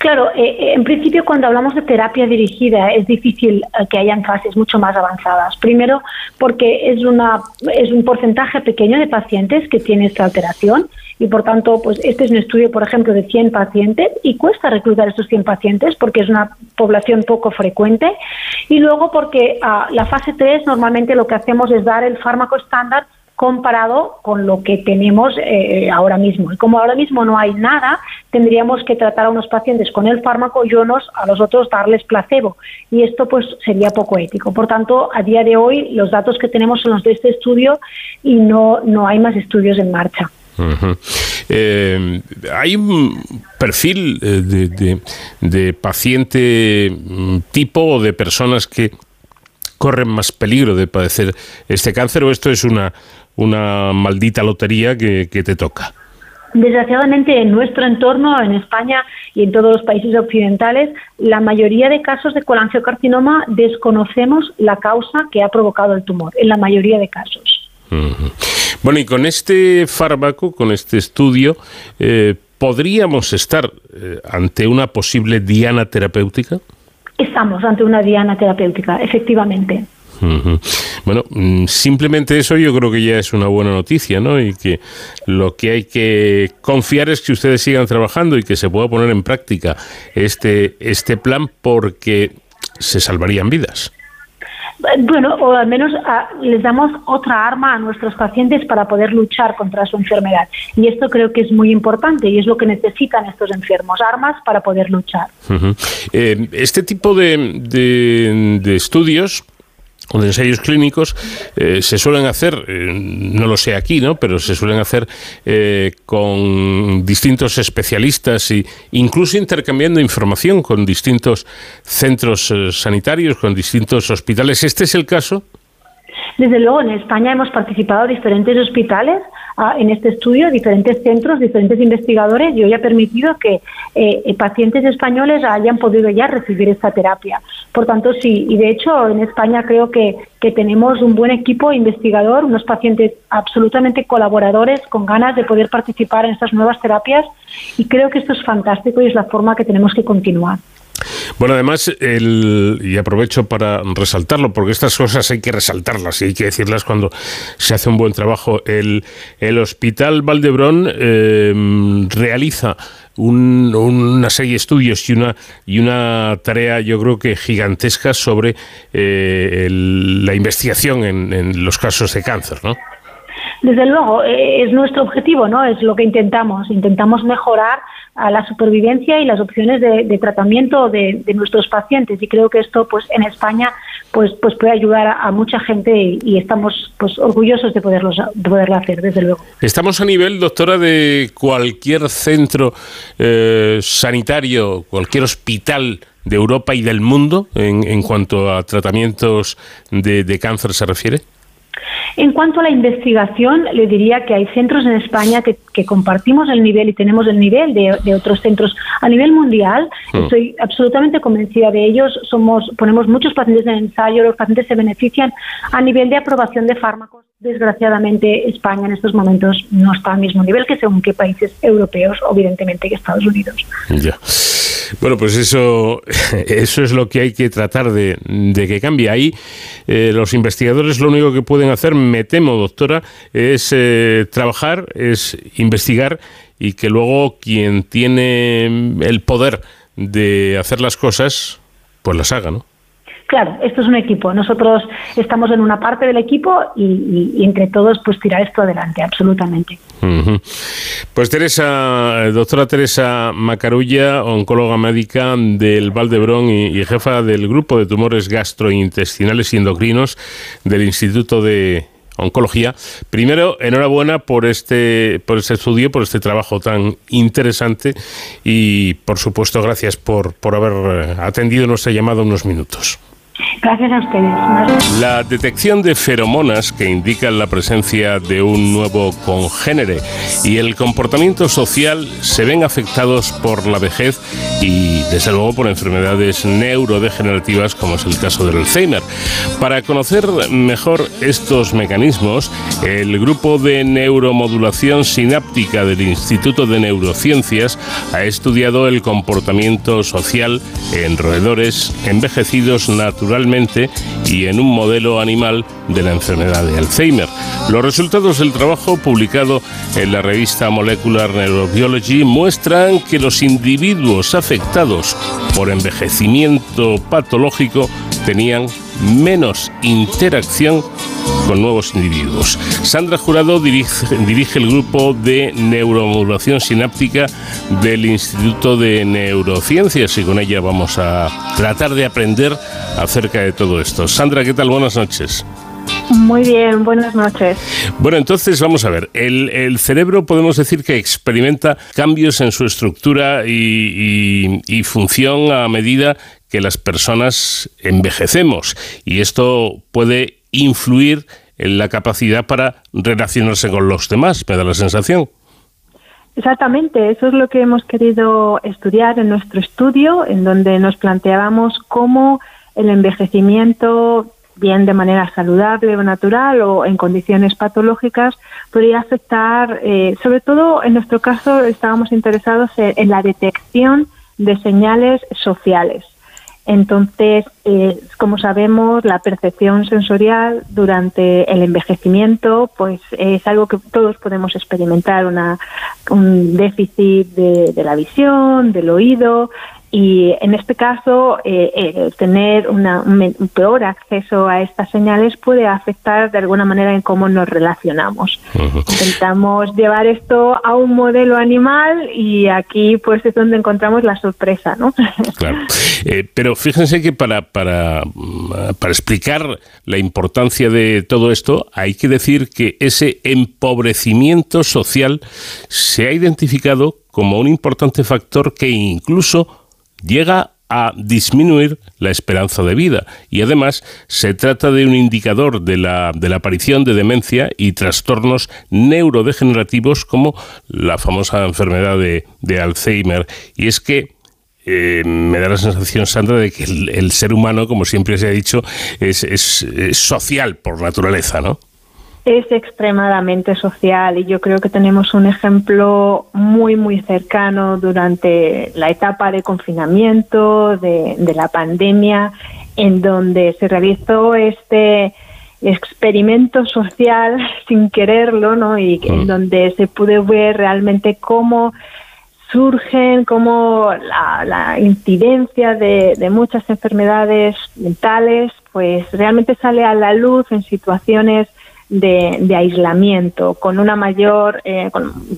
Claro, en principio cuando hablamos de terapia dirigida es difícil que hayan fases mucho más avanzadas. Primero porque es, una, es un porcentaje pequeño de pacientes que tiene esta alteración y por tanto, pues este es un estudio, por ejemplo, de 100 pacientes y cuesta reclutar estos 100 pacientes porque es una población poco frecuente y luego porque ah, la fase 3 normalmente lo que hacemos es dar el fármaco estándar comparado con lo que tenemos eh, ahora mismo. Y como ahora mismo no hay nada, tendríamos que tratar a unos pacientes con el fármaco y a los otros darles placebo. Y esto pues sería poco ético. Por tanto, a día de hoy los datos que tenemos son los de este estudio y no, no hay más estudios en marcha. Eh, hay un perfil eh, de, de, paciente mm, tipo o de personas que corren más peligro de padecer este cáncer o esto es una, una maldita lotería que, que te toca? Desgraciadamente, en nuestro entorno, en España y en todos los países occidentales, la mayoría de casos de colangiocarcinoma desconocemos la causa que ha provocado el tumor, en la mayoría de casos. Bueno, y con este fármaco, con este estudio, eh, ¿podríamos estar eh, ante una posible diana terapéutica? Estamos ante una diana terapéutica, efectivamente. Bueno, mm, simplemente eso yo creo que ya es una buena noticia, ¿no? Y que lo que hay que confiar es que ustedes sigan trabajando y que se pueda poner en práctica este, este plan porque se salvarían vidas. Bueno, o al menos ah, les damos otra arma a nuestros pacientes para poder luchar contra su enfermedad. Y esto creo que es muy importante y es lo que necesitan estos enfermos, armas para poder luchar. Eh, este tipo de, de estudios de ensayos clínicos eh, se suelen hacer, eh, no lo sé aquí, ¿no? pero se suelen hacer eh, con distintos especialistas e incluso intercambiando información con distintos centros sanitarios, con distintos hospitales. ¿Este es el caso? Desde luego, en España hemos participado diferentes hospitales en este estudio, diferentes centros, diferentes investigadores y hoy ha permitido que eh, pacientes españoles hayan podido ya recibir esta terapia. Por tanto, sí, y de hecho en España creo que, que tenemos un buen equipo investigador, unos pacientes absolutamente colaboradores con ganas de poder participar en estas nuevas terapias y creo que esto es fantástico y es la forma que tenemos que continuar. Bueno, además, el, y aprovecho para resaltarlo, porque estas cosas hay que resaltarlas y hay que decirlas cuando se hace un buen trabajo. El, el Hospital Valdebrón eh, realiza una serie de estudios y una, y una tarea, yo creo que gigantesca, sobre eh, la investigación en, en los casos de cáncer, ¿no? Desde luego, eh, es nuestro objetivo, ¿no? Es lo que intentamos. Intentamos mejorar a la supervivencia y las opciones de, tratamiento de, nuestros pacientes y creo que esto pues en España pues pues puede ayudar a, mucha gente y, estamos pues orgullosos de poderlo poderlo hacer desde luego estamos a nivel doctora de cualquier centro eh, sanitario cualquier hospital de Europa y del mundo en, en cuanto a tratamientos de cáncer se refiere en cuanto a la investigación, le diría que hay centros en España que, compartimos el nivel y tenemos el nivel de, otros centros a nivel mundial. Hmm. Estoy absolutamente convencida de ellos. Somos, ponemos muchos pacientes en ensayo, los pacientes se benefician a nivel de aprobación de fármacos. Desgraciadamente, España en estos momentos no está al mismo nivel que según qué países europeos, evidentemente que Estados Unidos. Ya. Bueno, pues eso, eso es lo que hay que tratar de, que cambie. Ahí eh, los investigadores lo único que pueden hacer, me temo, doctora, es eh, trabajar, es investigar y que luego quien tiene el poder de hacer las cosas, pues las haga, ¿no? Claro, esto es un equipo. Nosotros estamos en una parte del equipo y, entre todos pues tirar esto adelante, absolutamente. Pues Teresa, doctora Teresa Macarulla, oncóloga médica del Valdebrón y, y, jefa del grupo de tumores gastrointestinales y endocrinos del Instituto de Oncología. Primero, enhorabuena por este, por este estudio, por este trabajo tan interesante y, por supuesto, gracias por, por haber atendido nuestra llamada unos minutos. Gracias a ustedes. La detección de feromonas que indican la presencia de un nuevo congénere y el comportamiento social se ven afectados por la vejez y desde luego por enfermedades neurodegenerativas como es el caso del Alzheimer. Para conocer mejor estos mecanismos, el grupo de neuromodulación sináptica del Instituto de Neurociencias ha estudiado el comportamiento social en roedores envejecidos naturales y en un modelo animal de la enfermedad de Alzheimer. Los resultados del trabajo publicado en la revista Molecular Neurobiology muestran que los individuos afectados por envejecimiento patológico tenían menos interacción con nuevos individuos. Sandra Jurado dirige, dirige el grupo de neuromodulación sináptica del Instituto de Neurociencias y con ella vamos a tratar de aprender acerca de todo esto. Sandra, ¿qué tal? Buenas noches. Muy bien, buenas noches. Bueno, entonces vamos a ver. El, cerebro podemos decir que experimenta cambios en su estructura y, y función a medida que las personas envejecemos. Y esto puede influir en la capacidad para relacionarse con los demás, me da la sensación. Exactamente, eso es lo que hemos querido estudiar en nuestro estudio, en donde nos planteábamos cómo el envejecimiento, bien de manera saludable o natural o en condiciones patológicas, podría afectar, eh, sobre todo en nuestro caso estábamos interesados en la detección de señales sociales. Entonces, eh, como sabemos, la percepción sensorial durante el envejecimiento, pues es algo que todos podemos experimentar, una, un déficit de, de la visión, del oído, y en este caso, eh, eh, tener un peor acceso a estas señales puede afectar de alguna manera en cómo nos relacionamos. Intentamos llevar esto a un modelo animal y aquí pues es donde encontramos la sorpresa, ¿no? Claro. Eh, pero fíjense que para, para, mm, para explicar la importancia de todo esto, hay que decir que ese empobrecimiento social se ha identificado como un importante factor que incluso llega a disminuir la esperanza de vida y además se trata de un indicador de la, de la aparición de demencia y trastornos neurodegenerativos como la famosa enfermedad de, Alzheimer. Y es que eh, me da la sensación, Sandra, de que el, ser humano, como siempre se ha dicho, es, es social por naturaleza, ¿no? Es extremadamente social y yo creo que tenemos un ejemplo muy, muy cercano durante la etapa de confinamiento, de, la pandemia, en donde se realizó este experimento social sin quererlo, ¿no? Y en mm. donde se pudo ver realmente cómo surgen, cómo la, incidencia de, de, muchas enfermedades mentales, pues realmente sale a la luz en situaciones de, aislamiento, con una mayor eh,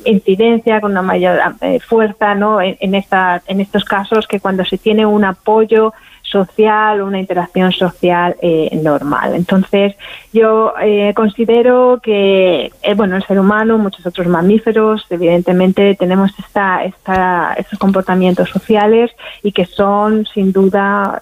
incidencia, con una mayor eh, fuerza ¿no? en, esta, en estos casos que cuando se tiene un apoyo social, una interacción social eh, normal. Entonces, yo considero que, bueno, el ser humano, muchos otros mamíferos, evidentemente tenemos esta, esta, estos comportamientos sociales y que son, sin duda,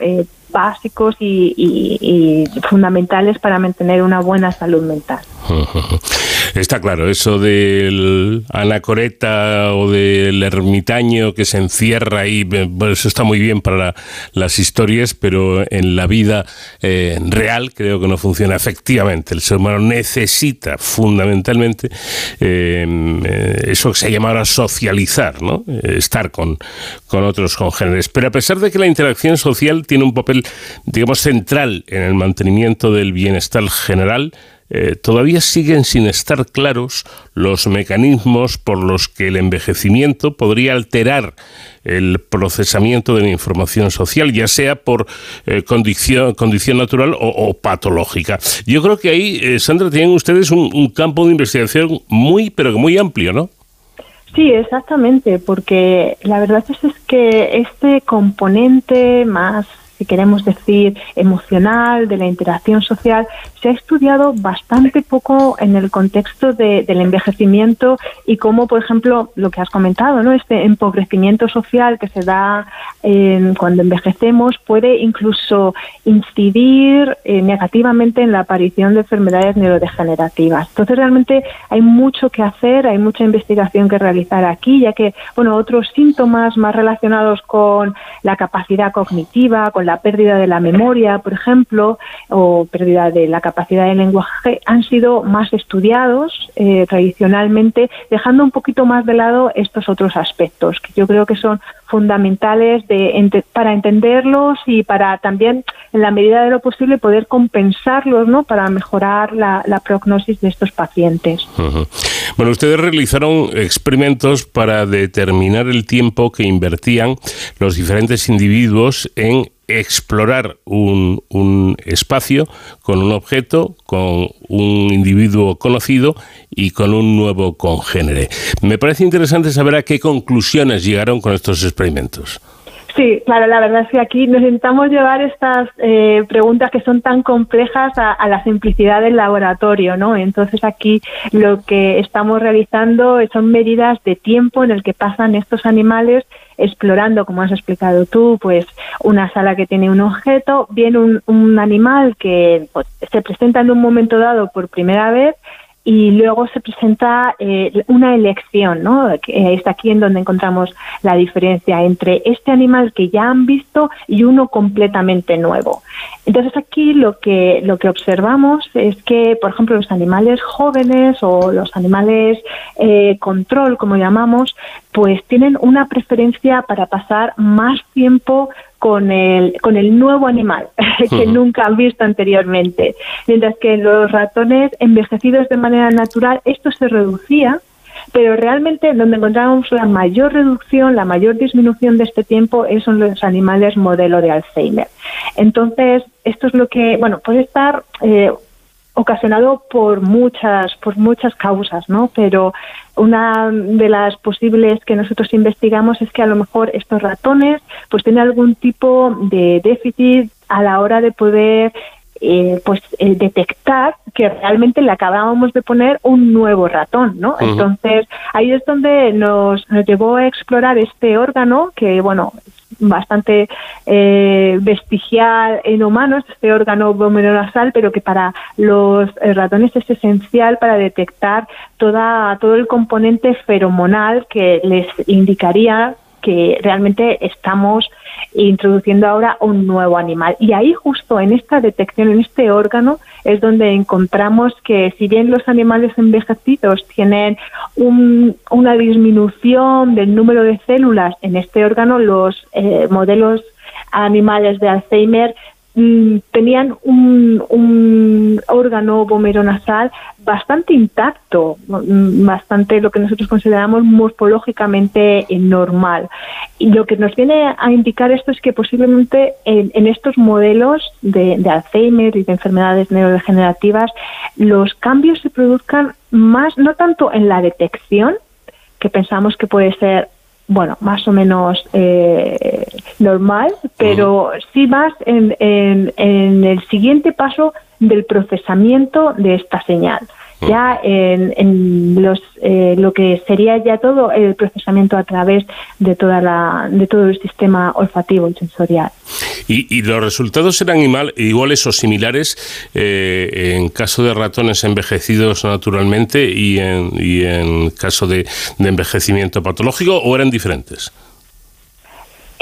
básicos y, fundamentales para mantener una buena salud mental. Está claro, eso del anacoreta o del ermitaño que se encierra ahí, eso está muy bien para las historias, pero en la vida eh, real creo que no funciona efectivamente. El ser humano necesita fundamentalmente eh, eso que se llama ahora socializar, ¿no? estar con, con otros congéneres. Pero a pesar de que la interacción social tiene un papel, digamos, central en el mantenimiento del bienestar general, eh, todavía siguen sin estar claros los mecanismos por los que el envejecimiento podría alterar el procesamiento de la información social, ya sea por eh, condición, condición natural o, patológica. Yo creo que ahí, eh, Sandra, tienen ustedes un, campo de investigación muy, pero muy amplio, ¿no? Sí, exactamente, porque la verdad es, es que este componente más si queremos decir, emocional, de la interacción social, se ha estudiado bastante poco en el contexto del envejecimiento y cómo, por ejemplo, lo que has comentado, ¿no? este empobrecimiento social que se da cuando envejecemos puede incluso incidir eh, negativamente en la aparición de enfermedades neurodegenerativas. Entonces, realmente hay mucho que hacer, hay mucha investigación que realizar aquí, ya que, bueno, otros síntomas más relacionados con la capacidad cognitiva, con la pérdida de la memoria, por ejemplo, o pérdida de la capacidad de lenguaje, han sido más estudiados eh, tradicionalmente, dejando un poquito más de lado estos otros aspectos, que yo creo que son fundamentales para entenderlos y para también, en la medida de lo posible, poder compensarlos ¿no? para mejorar la, prognosis de estos pacientes. Bueno, ustedes realizaron experimentos para determinar el tiempo que invertían los diferentes individuos en explorar un, un espacio con un objeto, con un individuo conocido y con un nuevo congénere. Me parece interesante saber a qué conclusiones llegaron con estos experimentos. Sí, claro, la verdad es que aquí necesitamos llevar estas eh, preguntas que son tan complejas a, la simplicidad del laboratorio, ¿no? Entonces aquí lo que estamos realizando son medidas de tiempo en el que pasan estos animales explorando, como has explicado tú, pues una sala que tiene un objeto, viene un, un animal que pues, se presenta en un momento dado por primera vez y luego se presenta eh, una elección, ¿no? Que es aquí en donde encontramos la diferencia entre este animal que ya han visto y uno completamente nuevo. Entonces aquí lo que lo que observamos es que, por ejemplo, los animales jóvenes o los animales eh, control, como llamamos, pues tienen una preferencia para pasar más tiempo con el, con el nuevo animal que nunca han visto anteriormente. Mientras que los ratones envejecidos de manera natural esto se reducía, pero realmente donde encontramos la mayor reducción, la mayor disminución de este tiempo es en los animales modelo de Alzheimer. Entonces, esto es lo que, bueno, puede estar eh, ocasionado por muchas por muchas causas, ¿no? Pero una de las posibles que nosotros investigamos es que a lo mejor estos ratones pues tienen algún tipo de déficit a la hora de poder eh, pues eh, detectar que realmente le acabábamos de poner un nuevo ratón, ¿no? Entonces ahí es donde nos, nos llevó a explorar este órgano que bueno bastante eh, vestigial en humanos, este órgano nasal, pero que para los eh, ratones es esencial para detectar toda, todo el componente feromonal que les indicaría que realmente estamos introduciendo ahora un nuevo animal. Y ahí justo en esta detección, en este órgano, es donde encontramos que si bien los animales envejecidos tienen una disminución del número de células en este órgano, los eh, modelos animales de Alzheimer Mm, tenían un, órgano vomeronasal bastante intacto, mm, bastante lo que nosotros consideramos morfológicamente normal. Y lo que nos viene a indicar esto es que posiblemente en, estos modelos de, de, Alzheimer y de enfermedades neurodegenerativas los cambios se produzcan más, no tanto en la detección, que pensamos que puede ser bueno, más o menos eh, normal, pero sí más en, en, en, el siguiente paso del procesamiento de esta señal. Ya en, en los, eh, lo que sería ya todo el procesamiento a través de toda la de todo el sistema olfativo y sensorial. ¿Y, los resultados serán iguales o similares eh, en caso de ratones envejecidos naturalmente y en, y en caso de, envejecimiento patológico o eran diferentes?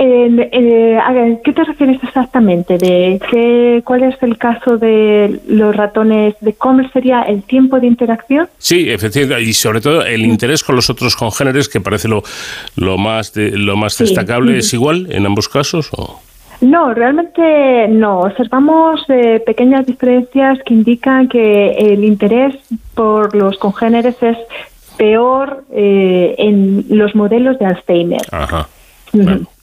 Eh, ¿Qué te refieres exactamente? ¿De qué, ¿Cuál es el caso de los ratones? ¿De cómo sería el tiempo de interacción? Sí, efectivamente, y sobre todo el interés con los otros congéneres, que parece lo, lo más, lo más destacable, ¿es igual en ambos casos? O? No, realmente no. Observamos eh, pequeñas diferencias que indican que el interés por los congéneres es peor eh, en los modelos de Alzheimer. Ajá.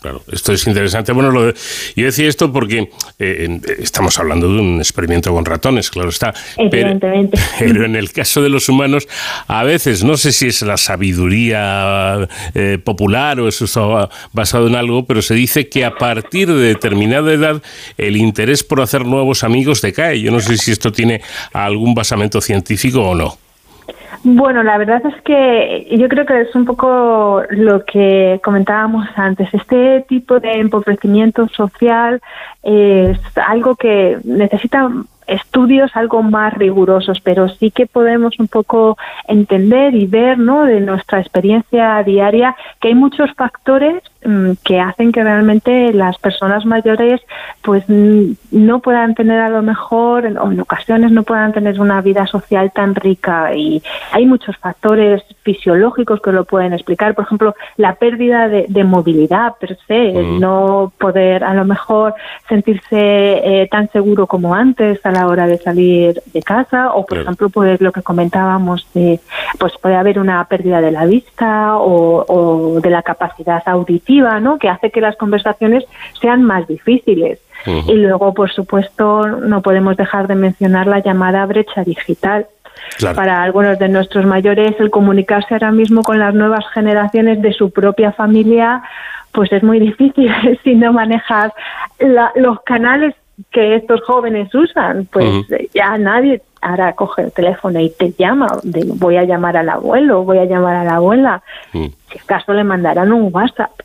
Claro, esto es interesante. Bueno, lo yo decía esto porque eh, estamos hablando de un experimento con ratones, claro está. Evidentemente. Pero, en el caso de los humanos, a veces, no sé si es la sabiduría eh, popular o eso está basado en algo, pero se dice que a partir de determinada edad el interés por hacer nuevos amigos decae. Yo no sé si esto tiene algún basamento científico o no. Bueno, la verdad es que yo creo que es un poco lo que comentábamos antes. Este tipo de empobrecimiento social es algo que necesita estudios algo más rigurosos, pero sí que podemos un poco entender y ver, ¿no? De nuestra experiencia diaria que hay muchos factores mm, que hacen que realmente las personas mayores pues no puedan tener a lo mejor o en ocasiones no puedan tener una vida social tan rica y hay muchos factores fisiológicos que lo pueden explicar por ejemplo la pérdida de, movilidad per se mm. no poder a lo mejor sentirse eh, tan seguro como antes a la hora de salir de casa o por ejemplo pues lo que comentábamos de pues puede haber una pérdida de la vista o, o de la capacidad auditiva no que hace que las conversaciones sean más difíciles. Y luego, por supuesto, no podemos dejar de mencionar la llamada brecha digital. Para algunos de nuestros mayores, el comunicarse ahora mismo con las nuevas generaciones de su propia familia, pues es muy difícil si no manejas los canales que estos jóvenes usan, pues ya nadie ahora coge el teléfono y te llama, voy a llamar al abuelo, voy a llamar a la abuela, mm. si acaso le mandarán un WhatsApp.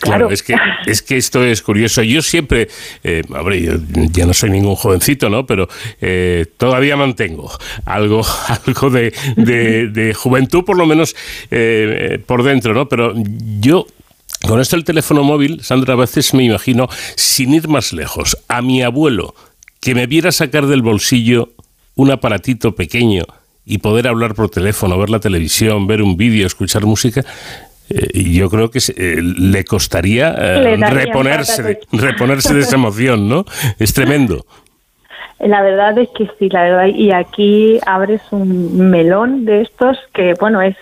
Claro, es, que, es que esto es curioso. Yo siempre, eh, yo ya no soy ningún jovencito, ¿no? Pero eh, todavía mantengo algo, algo de, de, juventud, por lo menos eh, por dentro, ¿no? Pero yo con esto el teléfono móvil, Sandra, a veces me imagino, sin ir más lejos, a mi abuelo que me viera sacar del bolsillo un aparatito pequeño y poder hablar por teléfono, ver la televisión, ver un vídeo, escuchar música, eh, yo creo que eh, le costaría eh, reponerse, reponerse de esa emoción, ¿no? Es tremendo. La verdad es que sí, la verdad, y aquí abres un melón de estos que, bueno, es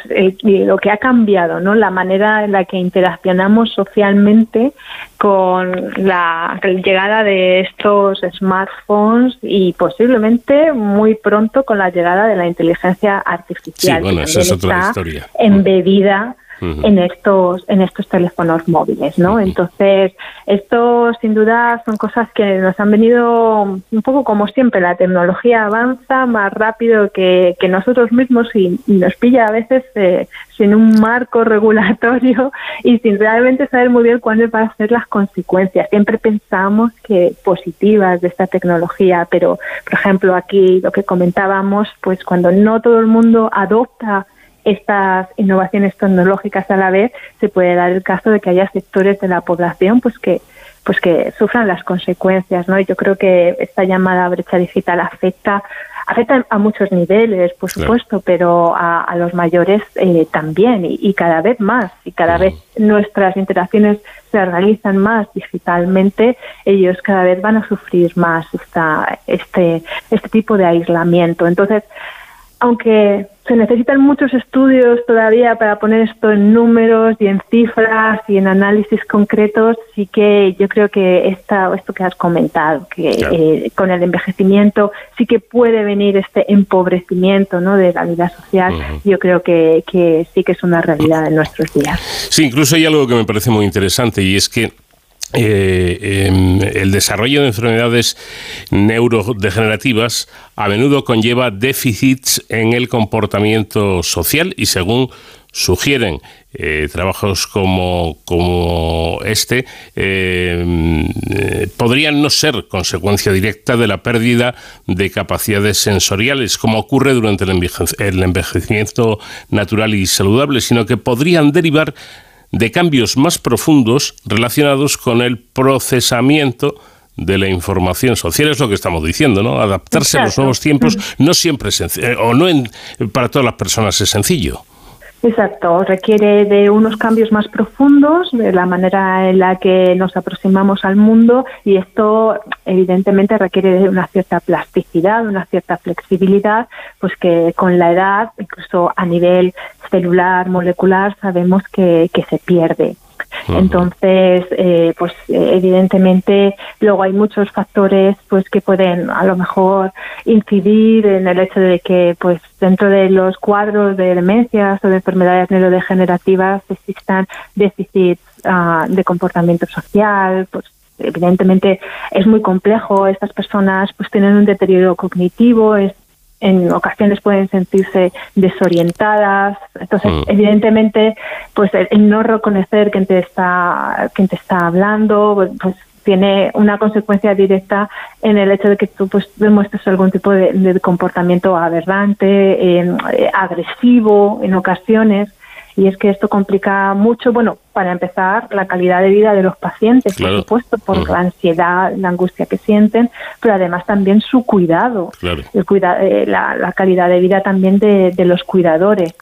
lo que ha cambiado, ¿no? La manera en la que interaccionamos socialmente con la llegada de estos smartphones y posiblemente muy pronto con la llegada de la inteligencia artificial. Sí, bueno, esa es otra historia. Embebida en estos en estos teléfonos móviles, ¿no? Entonces, esto sin duda son cosas que nos han venido un poco como siempre, la tecnología avanza más rápido que, que nosotros mismos y, nos pilla a veces eh, sin un marco regulatorio y sin realmente saber muy bien cuáles van a ser las consecuencias. Siempre pensamos que positivas de esta tecnología, pero por ejemplo aquí lo que comentábamos, pues cuando no todo el mundo adopta estas innovaciones tecnológicas a la vez, se puede dar el caso de que haya sectores de la población pues que pues que sufran las consecuencias, ¿no? Y yo creo que esta llamada brecha digital afecta afecta a muchos niveles, por supuesto, pero a, los mayores eh, también y, cada vez más. Y cada vez nuestras interacciones se realizan más digitalmente, ellos cada vez van a sufrir más esta, este, este tipo de aislamiento. Entonces, aunque se necesitan muchos estudios todavía para poner esto en números y en cifras y en análisis concretos, sí que yo creo que esta, esto que has comentado, que eh, con el envejecimiento sí que puede venir este empobrecimiento ¿no? de la vida social, yo creo que, que sí que es una realidad en nuestros días. Sí, incluso hay algo que me parece muy interesante y es que eh, em, el desarrollo de enfermedades neurodegenerativas a menudo conlleva déficits en el comportamiento social y según sugieren eh, trabajos como, como este em, eh, podrían no ser consecuencia directa de la pérdida de capacidades sensoriales, como ocurre durante el envejecimiento natural y saludable, sino que podrían derivar de cambios más profundos relacionados con el procesamiento de la información social es lo que estamos diciendo, ¿no? Adaptarse a los nuevos tiempos no siempre es eh, o no para todas las personas es sencillo. Exacto, requiere de unos cambios más profundos, de la manera en la que nos aproximamos al mundo y esto evidentemente requiere de una cierta plasticidad, una cierta flexibilidad, pues que con la edad, incluso a nivel celular, molecular, sabemos que, que se pierde. Entonces, eh, pues evidentemente luego hay muchos factores pues que pueden a lo mejor incidir en el hecho de que pues dentro de los cuadros de demencias o de enfermedades neurodegenerativas existan déficits ah, de comportamiento social, pues evidentemente es muy complejo, estas personas pues tienen un deterioro cognitivo, es en ocasiones pueden sentirse desorientadas. Entonces, mm. evidentemente, pues el, no reconocer quién te está, quién te está hablando, pues tiene una consecuencia directa en el hecho de que tú pues demuestres algún tipo de, comportamiento aberrante, eh, agresivo en ocasiones y es que esto complica mucho, bueno, para empezar, la calidad de vida de los pacientes, por supuesto, por la ansiedad, la angustia que sienten, pero además también su cuidado, el cuida eh, la, calidad de vida también de, los cuidadores.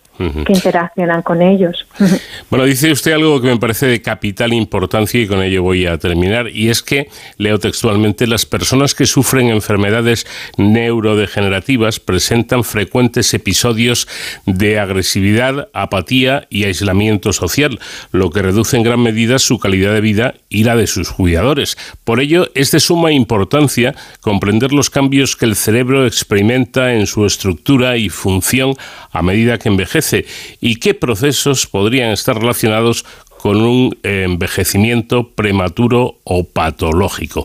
Que interaccionan con ellos. Bueno, dice usted algo que me parece de capital importancia y con ello voy a terminar, y es que, leo textualmente, las personas que sufren enfermedades neurodegenerativas presentan frecuentes episodios de agresividad, apatía y aislamiento social, lo que reduce en gran medida su calidad de vida y la de sus cuidadores. Por ello, es de suma importancia comprender los cambios que el cerebro experimenta en su estructura y función a medida que envejece y qué procesos podrían estar relacionados con un envejecimiento prematuro o patológico.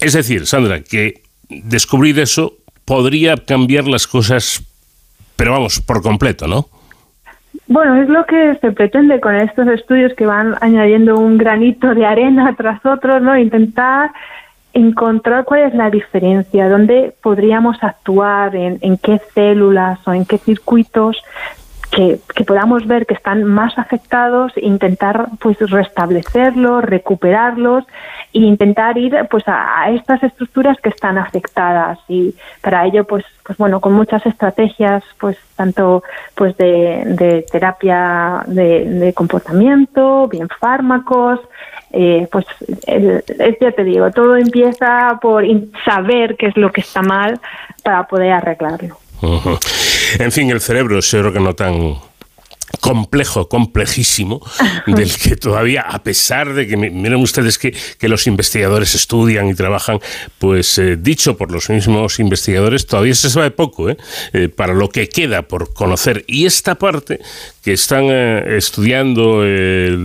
Es decir, Sandra, que descubrir eso podría cambiar las cosas, pero vamos, por completo, ¿no? Bueno, es lo que se pretende con estos estudios que van añadiendo un granito de arena tras otro, ¿no? Intentar encontrar cuál es la diferencia, dónde podríamos actuar, en, en qué células o en qué circuitos que, podamos ver que están más afectados, intentar pues restablecerlos, recuperarlos e intentar ir pues a, estas estructuras que están afectadas y para ello pues pues bueno con muchas estrategias pues tanto pues de, terapia de, comportamiento, bien fármacos, eh, pues ya te digo, todo empieza por saber qué es lo que está mal para poder arreglarlo. En fin, el cerebro es no tan complejo, complejísimo, del que todavía, a pesar de que, miren ustedes que, los investigadores estudian y trabajan, pues eh, dicho por los mismos investigadores, todavía se sabe poco ¿eh? Eh, para lo que queda por conocer. Y esta parte que están estudiando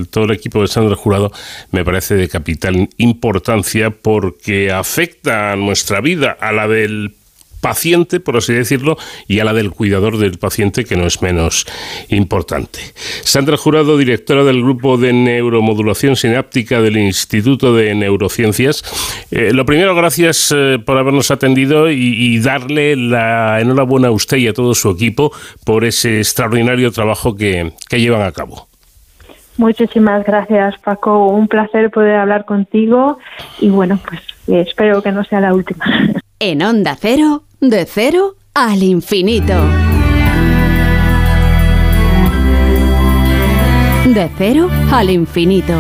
todo el equipo de Sandra Jurado me parece de capital importancia porque afecta a nuestra vida, a la del paciente, por así decirlo, y a la del cuidador del paciente, que no es menos importante. Sandra Jurado, directora del Grupo de Neuromodulación Sináptica del Instituto de Neurociencias. Eh, lo primero, gracias eh, por habernos atendido y, darle la enhorabuena a usted y a todo su equipo por ese extraordinario trabajo que, que llevan a cabo. Muchísimas gracias, Paco. Un placer poder hablar contigo y bueno, pues espero que no sea la última. En Onda Cero, de cero al infinito. De cero al infinito.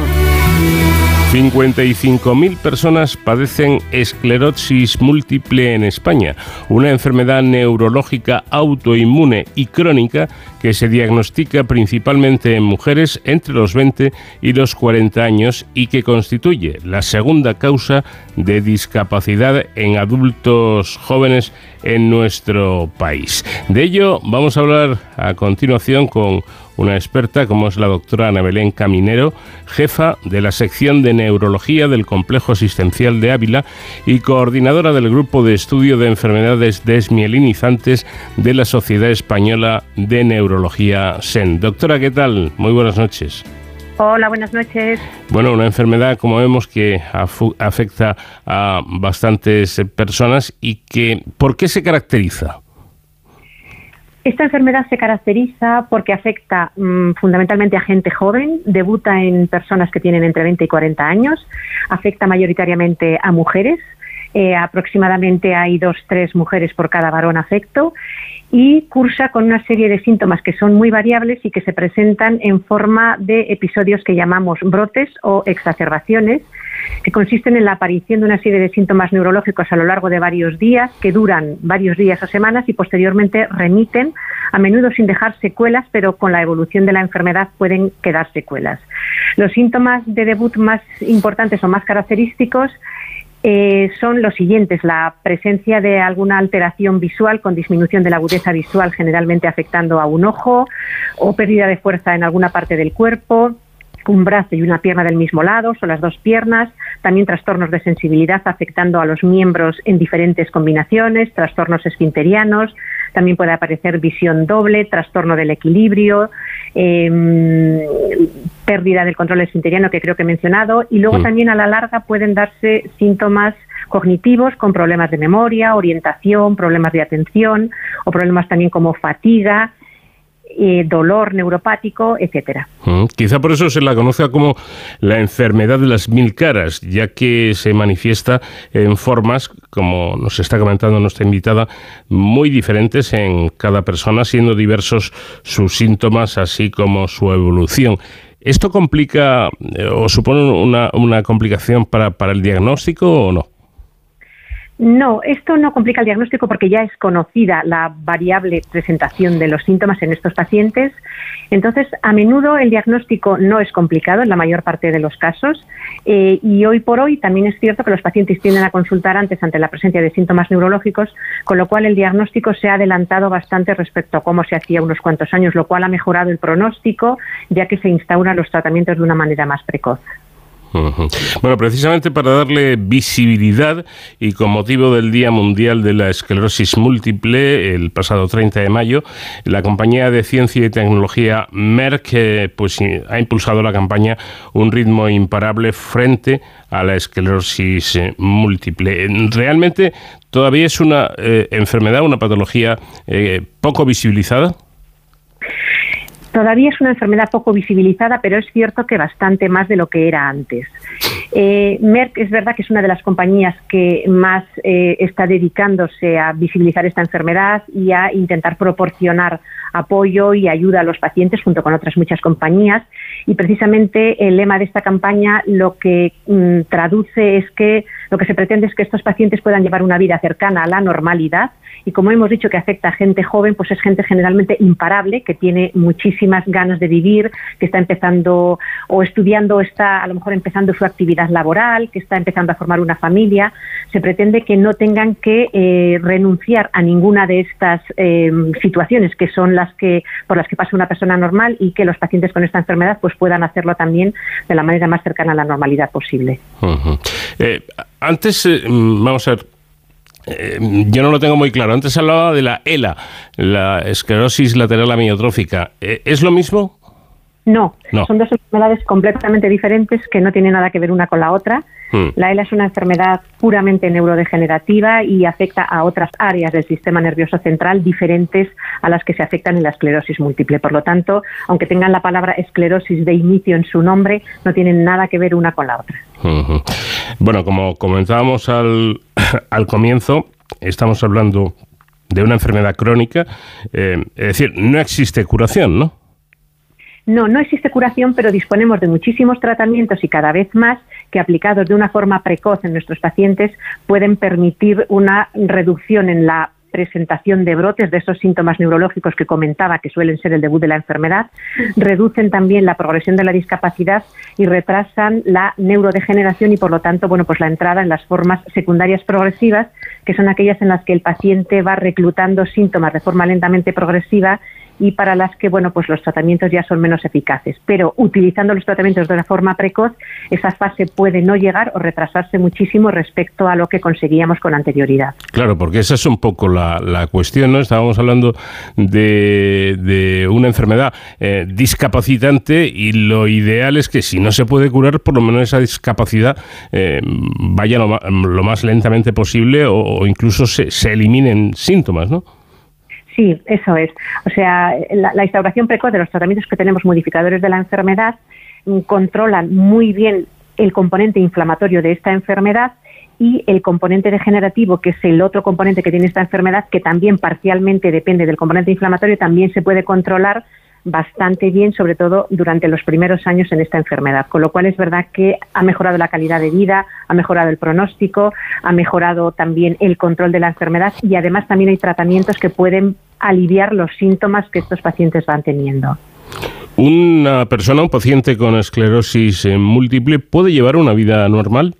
55.000 personas padecen esclerosis múltiple en España, una enfermedad neurológica autoinmune y crónica que se diagnostica principalmente en mujeres entre los 20 y los 40 años y que constituye la segunda causa de discapacidad en adultos jóvenes en nuestro país. De ello vamos a hablar a continuación con una experta como es la doctora Ana Belén Caminero, jefa de la sección de neurología del Complejo Asistencial de Ávila y coordinadora del grupo de estudio de enfermedades desmielinizantes de la Sociedad Española de Neurología SEN. Doctora, ¿qué tal? Muy buenas noches. Hola, buenas noches. Bueno, una enfermedad, como vemos, que afecta a bastantes personas y que, ¿por qué se caracteriza? Esta enfermedad se caracteriza porque afecta mm, fundamentalmente a gente joven, debuta en personas que tienen entre 20 y 40 años, afecta mayoritariamente a mujeres, eh, aproximadamente hay dos, tres mujeres por cada varón afecto y cursa con una serie de síntomas que son muy variables y que se presentan en forma de episodios que llamamos brotes o exacerbaciones que consisten en la aparición de una serie de síntomas neurológicos a lo largo de varios días, que duran varios días o semanas y posteriormente remiten, a menudo sin dejar secuelas, pero con la evolución de la enfermedad pueden quedar secuelas. Los síntomas de debut más importantes o más característicos eh, son los siguientes. La presencia de alguna alteración visual con disminución de la agudeza visual, generalmente afectando a un ojo, o pérdida de fuerza en alguna parte del cuerpo, un brazo y una pierna del mismo lado, o las dos piernas, también trastornos de sensibilidad afectando a los miembros en diferentes combinaciones, trastornos esfinterianos, también puede aparecer visión doble, trastorno del equilibrio, em, pérdida del control esfinteriano que creo que he mencionado, y luego mm. también a la larga pueden darse síntomas cognitivos con problemas de memoria, orientación, problemas de atención o problemas también como fatiga, eh, dolor neuropático, etcétera. Mm, quizá por eso se la conozca como la enfermedad de las mil caras, ya que se manifiesta en formas, como nos está comentando nuestra invitada, muy diferentes en cada persona, siendo diversos sus síntomas, así como su evolución. ¿Esto complica eh, o supone una, complicación para el diagnóstico o no? No, esto no complica el diagnóstico porque ya es conocida la variable presentación de los síntomas en estos pacientes. Entonces, a menudo el diagnóstico no es complicado en la mayor parte de los casos eh, y hoy por hoy también es cierto que los pacientes tienden a consultar antes ante la presencia de síntomas neurológicos, con lo cual el diagnóstico se ha adelantado bastante respecto a cómo se hacía unos cuantos años, lo cual ha mejorado el pronóstico ya que se instauran los tratamientos de una manera más precoz. Bueno, precisamente para darle visibilidad y con motivo del Día Mundial de la Esclerosis Múltiple, el pasado 30 de mayo, la compañía de ciencia y tecnología Merck eh, pues, ha impulsado la campaña Un ritmo imparable frente a la esclerosis eh, múltiple. ¿Realmente todavía es una eh, enfermedad, una patología poco visibilizada? Todavía es una enfermedad poco visibilizada, pero es cierto que bastante más de lo que era antes. Eh, Merck es verdad que es una de las compañías que más eh, está dedicándose a visibilizar esta enfermedad y a intentar proporcionar apoyo y ayuda a los pacientes junto con otras muchas compañías. Y precisamente el lema de esta campaña lo que mm, traduce es que lo que se pretende es que estos pacientes puedan llevar una vida cercana a la normalidad y como hemos dicho que afecta a gente joven, pues es gente generalmente imparable, que tiene muchísimas ganas de vivir, que está empezando o estudiando, está a lo mejor empezando su actividad laboral, que está empezando a formar una familia. Se pretende que no tengan que eh, renunciar a ninguna de estas eh, situaciones que son las que por las que pasa una persona normal y que los pacientes con esta enfermedad pues puedan hacerlo también de la manera más cercana a la normalidad posible. Eh, antes, vamos a ver, yo no lo tengo muy claro. Antes hablaba de la ELA, la esclerosis lateral amiotrófica. ¿Es lo mismo? No, son dos enfermedades completamente diferentes que no tienen nada que ver una con la otra. Hmm. La ELA es una enfermedad puramente neurodegenerativa y afecta a otras áreas del sistema nervioso central diferentes a las que se afectan en la esclerosis múltiple. Por lo tanto, aunque tengan la palabra esclerosis de inicio en su nombre, no tienen nada que ver una con la otra. Bueno, como comentábamos al, al comienzo, estamos hablando de una enfermedad crónica, eh, es decir, no existe curación, ¿no? No, no existe curación, pero disponemos de muchísimos tratamientos y cada vez más que aplicados de una forma precoz en nuestros pacientes pueden permitir una reducción en la presentación de brotes de esos síntomas neurológicos que comentaba, que suelen ser el debut de la enfermedad, reducen también la progresión de la discapacidad y retrasan la neurodegeneración y, por lo tanto, bueno, pues la entrada en las formas secundarias progresivas, que son aquellas en las que el paciente va reclutando síntomas de forma lentamente progresiva y para las que bueno pues los tratamientos ya son menos eficaces. Pero utilizando los tratamientos de una forma precoz, esa fase puede no llegar o retrasarse muchísimo respecto a lo que conseguíamos con anterioridad. Claro, porque esa es un poco la, cuestión, ¿no? Estábamos hablando de, una enfermedad eh, discapacitante y lo ideal es que si no se puede curar, por lo menos esa discapacidad eh, vaya lo, más lentamente posible o, incluso se, se eliminen síntomas, ¿no? Sí, eso es. O sea, la, instauración precoz de los tratamientos que tenemos modificadores de la enfermedad mm, controlan muy bien el componente inflamatorio de esta enfermedad y el componente degenerativo, que es el otro componente que tiene esta enfermedad, que también parcialmente depende del componente inflamatorio, también se puede controlar bastante bien, sobre todo durante los primeros años en esta enfermedad. Con lo cual es verdad que ha mejorado la calidad de vida, ha mejorado el pronóstico, ha mejorado también el control de la enfermedad y además también hay tratamientos que pueden aliviar los síntomas que estos pacientes van teniendo. ¿Una persona, un paciente con esclerosis múltiple, puede llevar una vida normal?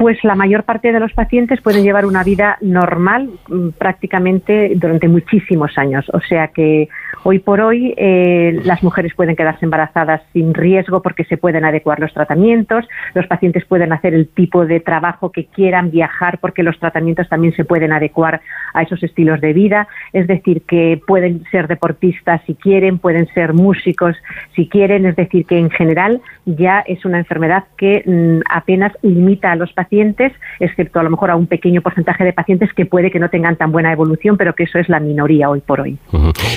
Pues la mayor parte de los pacientes pueden llevar una vida normal mm, prácticamente durante muchísimos años. O sea que hoy por hoy eh, las mujeres pueden quedarse embarazadas sin riesgo porque se pueden adecuar los tratamientos, los pacientes pueden hacer el tipo de trabajo que quieran, viajar porque los tratamientos también se pueden adecuar a esos estilos de vida. Es decir, que pueden ser deportistas si quieren, pueden ser músicos si quieren. Es decir, que en general ya es una enfermedad que mm, apenas limita a los pacientes pacientes, excepto a lo mejor a un pequeño porcentaje de pacientes que puede que no tengan tan buena evolución, pero que eso es la minoría hoy por hoy.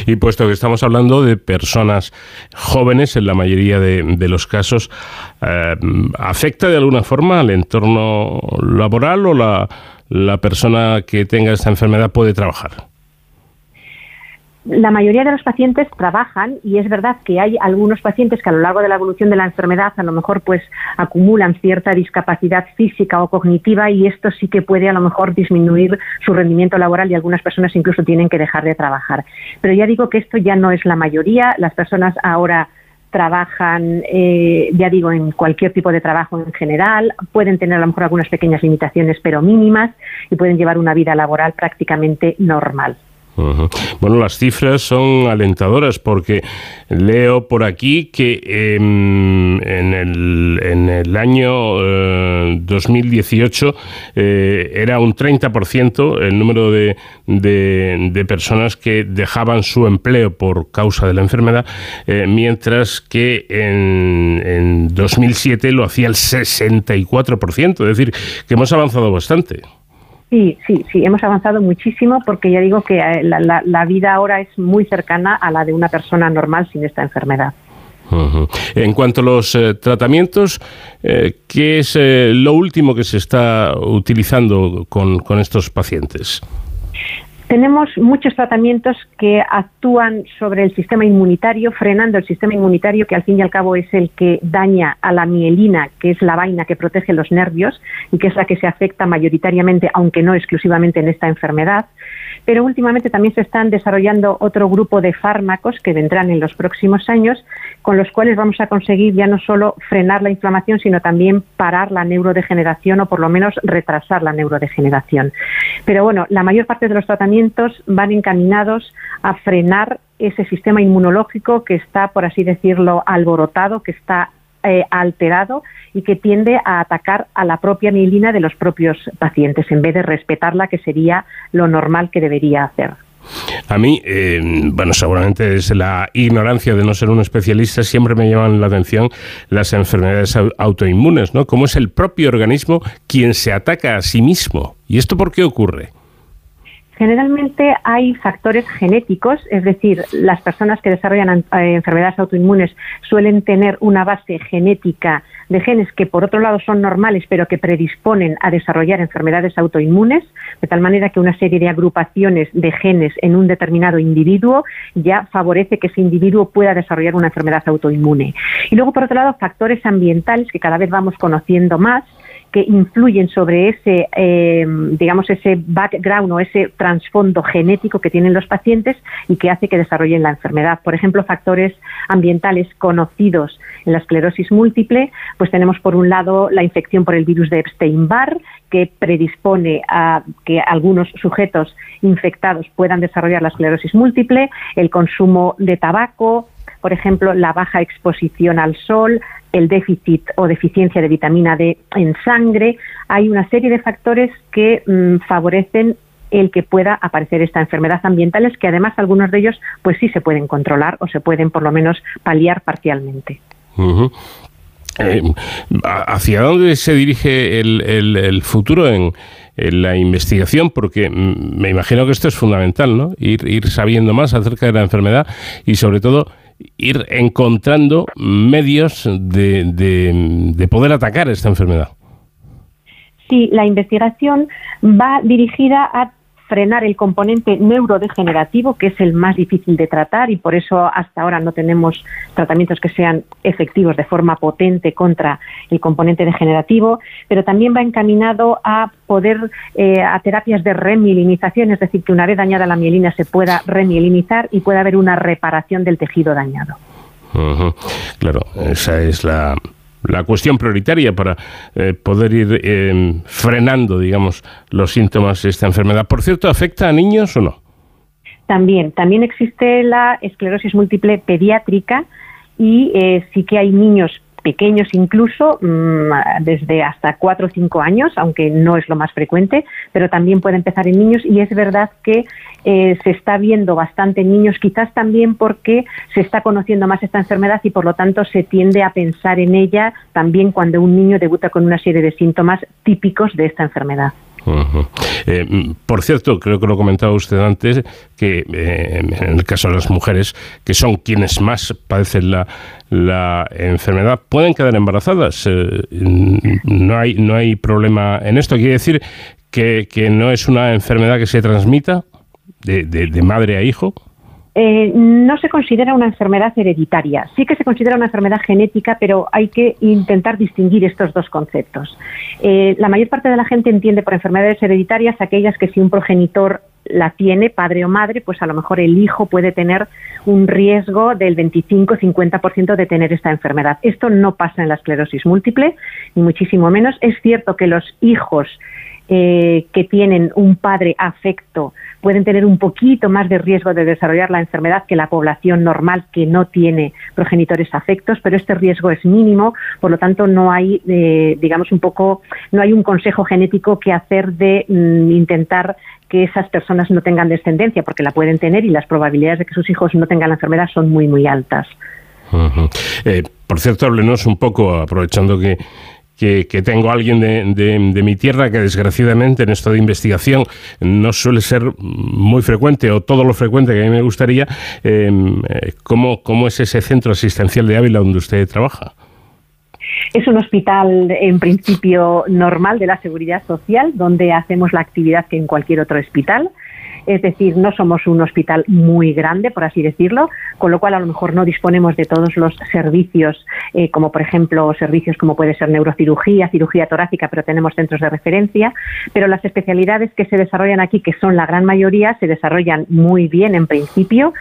Y puesto que estamos hablando de personas jóvenes, en la mayoría de, los casos, eh, ¿afecta de alguna forma al entorno laboral o la, la persona que tenga esta enfermedad puede trabajar? La mayoría de los pacientes trabajan y es verdad que hay algunos pacientes que a lo largo de la evolución de la enfermedad a lo mejor pues acumulan cierta discapacidad física o cognitiva y esto sí que puede a lo mejor disminuir su rendimiento laboral y algunas personas incluso tienen que dejar de trabajar. Pero ya digo que esto ya no es la mayoría, las personas ahora trabajan, eh, ya digo, en cualquier tipo de trabajo en general, pueden tener a lo mejor algunas pequeñas limitaciones pero mínimas y pueden llevar una vida laboral prácticamente normal. Bueno, las cifras son alentadoras porque leo por aquí que em, en, el, en, el, año 2018 eh, eh, era un 30% el número de, de, personas que dejaban su empleo por causa de la enfermedad, eh, mientras que en, en 2007 lo hacía el 64%, es decir, que hemos avanzado bastante. Sí, sí, sí, hemos avanzado muchísimo porque ya digo que eh, la, vida ahora es muy cercana a la de una persona normal sin esta enfermedad. En cuanto a los eh, tratamientos, eh, ¿qué es lo último que se está utilizando con, con estos pacientes? Tenemos muchos tratamientos que actúan sobre el sistema inmunitario, frenando el sistema inmunitario, que al fin y al cabo es el que daña a la mielina, que es la vaina que protege los nervios y que es la que se afecta mayoritariamente, aunque no exclusivamente en esta enfermedad pero últimamente también se están desarrollando otro grupo de fármacos que vendrán en los próximos años, con los cuales vamos a conseguir ya no solo frenar la inflamación, sino también parar la neurodegeneración o por lo menos retrasar la neurodegeneración. Pero bueno, la mayor parte de los tratamientos van encaminados a frenar ese sistema inmunológico que está, por así decirlo, alborotado, que está eh, alterado y que tiende a atacar a la propia mielina de los propios pacientes en vez de respetarla, que sería lo normal que debería hacer. A mí, eh, bueno, seguramente es la ignorancia de no ser un especialista, siempre me llaman la atención las enfermedades autoinmunes, ¿no? Cómo es el propio organismo quien se ataca a sí mismo. ¿Y esto por qué ocurre? Generalmente hay factores genéticos, es decir, las personas que desarrollan eh, enfermedades autoinmunes suelen tener una base genética de genes que por otro lado son normales pero que predisponen a desarrollar enfermedades autoinmunes, de tal manera que una serie de agrupaciones de genes en un determinado individuo ya favorece que ese individuo pueda desarrollar una enfermedad autoinmune. Y luego por otro lado factores ambientales que cada vez vamos conociendo más que influyen sobre ese, eh, digamos, ese background o ese trasfondo genético que tienen los pacientes y que hace que desarrollen la enfermedad. Por ejemplo, factores ambientales conocidos en la esclerosis múltiple, pues tenemos por un lado la infección por el virus de Epstein-Barr, que predispone a que algunos sujetos infectados puedan desarrollar la esclerosis múltiple, el consumo de tabaco, por ejemplo, la baja exposición al sol, el déficit o deficiencia de vitamina D en sangre. Hay una serie de factores que mm, favorecen el que pueda aparecer esta enfermedad ambiental, que además algunos de ellos pues sí se pueden controlar o se pueden por lo menos paliar parcialmente. Eh, ¿Hacia dónde se dirige el, futuro en, la investigación? Porque mm, me imagino que esto es fundamental, ¿no? Ir sabiendo más acerca de la enfermedad y sobre todo ir encontrando medios de, de, poder atacar esta enfermedad. Sí, la investigación va dirigida a frenar el componente neurodegenerativo, que es el más difícil de tratar y por eso hasta ahora no tenemos tratamientos que sean efectivos de forma potente contra el componente degenerativo, pero también va encaminado a poder, eh, a terapias de remilinización, es decir, que una vez dañada la mielina se pueda remilinizar y pueda haber una reparación del tejido dañado. Claro, esa es la, la cuestión prioritaria para eh, poder ir eh, frenando, digamos, los síntomas de esta enfermedad. Por cierto, ¿afecta a niños o no? También, también existe la esclerosis múltiple pediátrica y eh, sí que hay niños pequeños incluso, mm, desde hasta cuatro o cinco años, aunque no es lo más frecuente, pero también puede empezar en niños y es verdad que eh, se está viendo bastante en niños, quizás también porque se está conociendo más esta enfermedad y por lo tanto se tiende a pensar en ella también cuando un niño debuta con una serie de síntomas típicos de esta enfermedad. Eh, por cierto, creo que lo comentaba usted antes, que eh, en el caso de las mujeres, que son quienes más padecen la, enfermedad, pueden quedar embarazadas. no, hay, no hay problema en esto. Quiere decir que, que no es una enfermedad que se transmita de, madre a hijo? Eh, no se considera una enfermedad hereditaria. Sí que se considera una enfermedad genética, pero hay que intentar distinguir estos dos conceptos. Eh, la mayor parte de la gente entiende por enfermedades hereditarias aquellas que si un progenitor la tiene, padre o madre, pues a lo mejor el hijo puede tener un riesgo del 25-50% de tener esta enfermedad. Esto no pasa en la esclerosis múltiple, ni muchísimo menos. Es cierto que los hijos eh, que tienen un padre afecto pueden tener un poquito más de riesgo de desarrollar la enfermedad que la población normal que no tiene progenitores afectos, pero este riesgo es mínimo, por lo tanto no hay, eh, digamos, un poco, no hay un consejo genético que hacer de mm, intentar que esas personas no tengan descendencia, porque la pueden tener y las probabilidades de que sus hijos no tengan la enfermedad son muy, muy altas. Eh, por cierto, háblenos un poco, aprovechando que que, tengo a alguien de, mi tierra que desgraciadamente en esto de investigación no suele ser muy frecuente o todo lo frecuente que a mí me gustaría. Em, eh, ¿cómo, ¿Cómo es ese centro asistencial de Ávila donde usted trabaja? Es un hospital en principio normal de la seguridad social, donde hacemos la actividad que en cualquier otro hospital es decir, no somos un hospital muy grande, por así decirlo, con lo cual a lo mejor no disponemos de todos los servicios, eh, como por ejemplo servicios como puede ser neurocirugía, cirugía torácica, pero tenemos centros de referencia, pero las especialidades que se desarrollan aquí, que son la gran mayoría, se desarrollan muy bien en principio.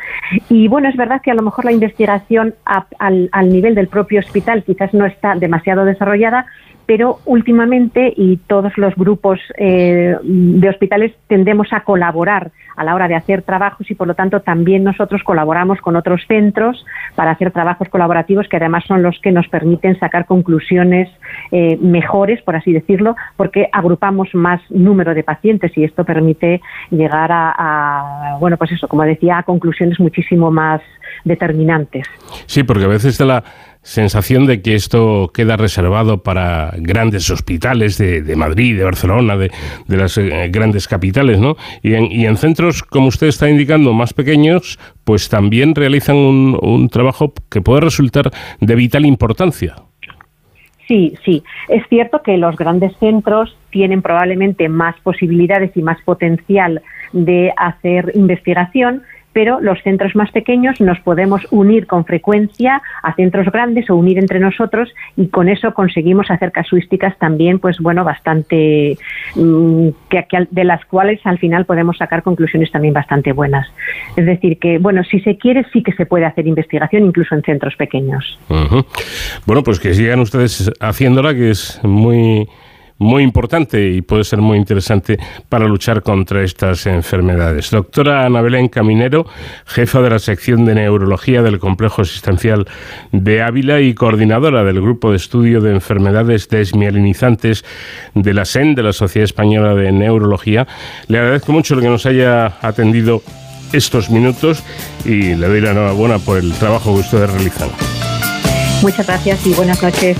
Y bueno, es verdad que a lo mejor la investigación al, al nivel del propio hospital quizás no está demasiado desarrollada, pero últimamente y todos los grupos eh, de hospitales tendemos a colaborar a la hora de hacer trabajos y por lo tanto también nosotros colaboramos con otros centros para hacer trabajos colaborativos que además son los que nos permiten sacar conclusiones eh, mejores, por así decirlo, porque agrupamos más número de pacientes y esto permite llegar a, a bueno, pues eso, como decía, a conclusiones muchísimo más determinantes. Sí, porque a veces de la sensación de que esto queda reservado para grandes hospitales de, Madrid, de Barcelona, de, las eh, grandes capitales, ¿no? Y en, centros, como usted está indicando, más pequeños, pues también realizan un trabajo que puede resultar de vital importancia. Sí, sí. Es cierto que los grandes centros tienen probablemente más posibilidades y más potencial de hacer investigación, pero los centros más pequeños nos podemos unir con frecuencia a centros grandes o unir entre nosotros y con eso conseguimos hacer casuísticas también, pues bueno, bastante, mm, que, de las cuales al final podemos sacar conclusiones también bastante buenas. Es decir, que bueno, si se quiere sí que se puede hacer investigación incluso en centros pequeños. Bueno, pues que sigan ustedes haciéndola, que es muy muy importante y puede ser muy interesante para luchar contra estas enfermedades. Doctora Ana Belén Caminero, jefa de la sección de neurología del Complejo Asistencial de Ávila y coordinadora del Grupo de Estudio de Enfermedades Desmielinizantes de la SEN, de la Sociedad Española de Neurología. Le agradezco mucho que nos haya atendido estos minutos y le doy la enhorabuena por el trabajo que ustedes realizan. Muchas gracias y buenas noches.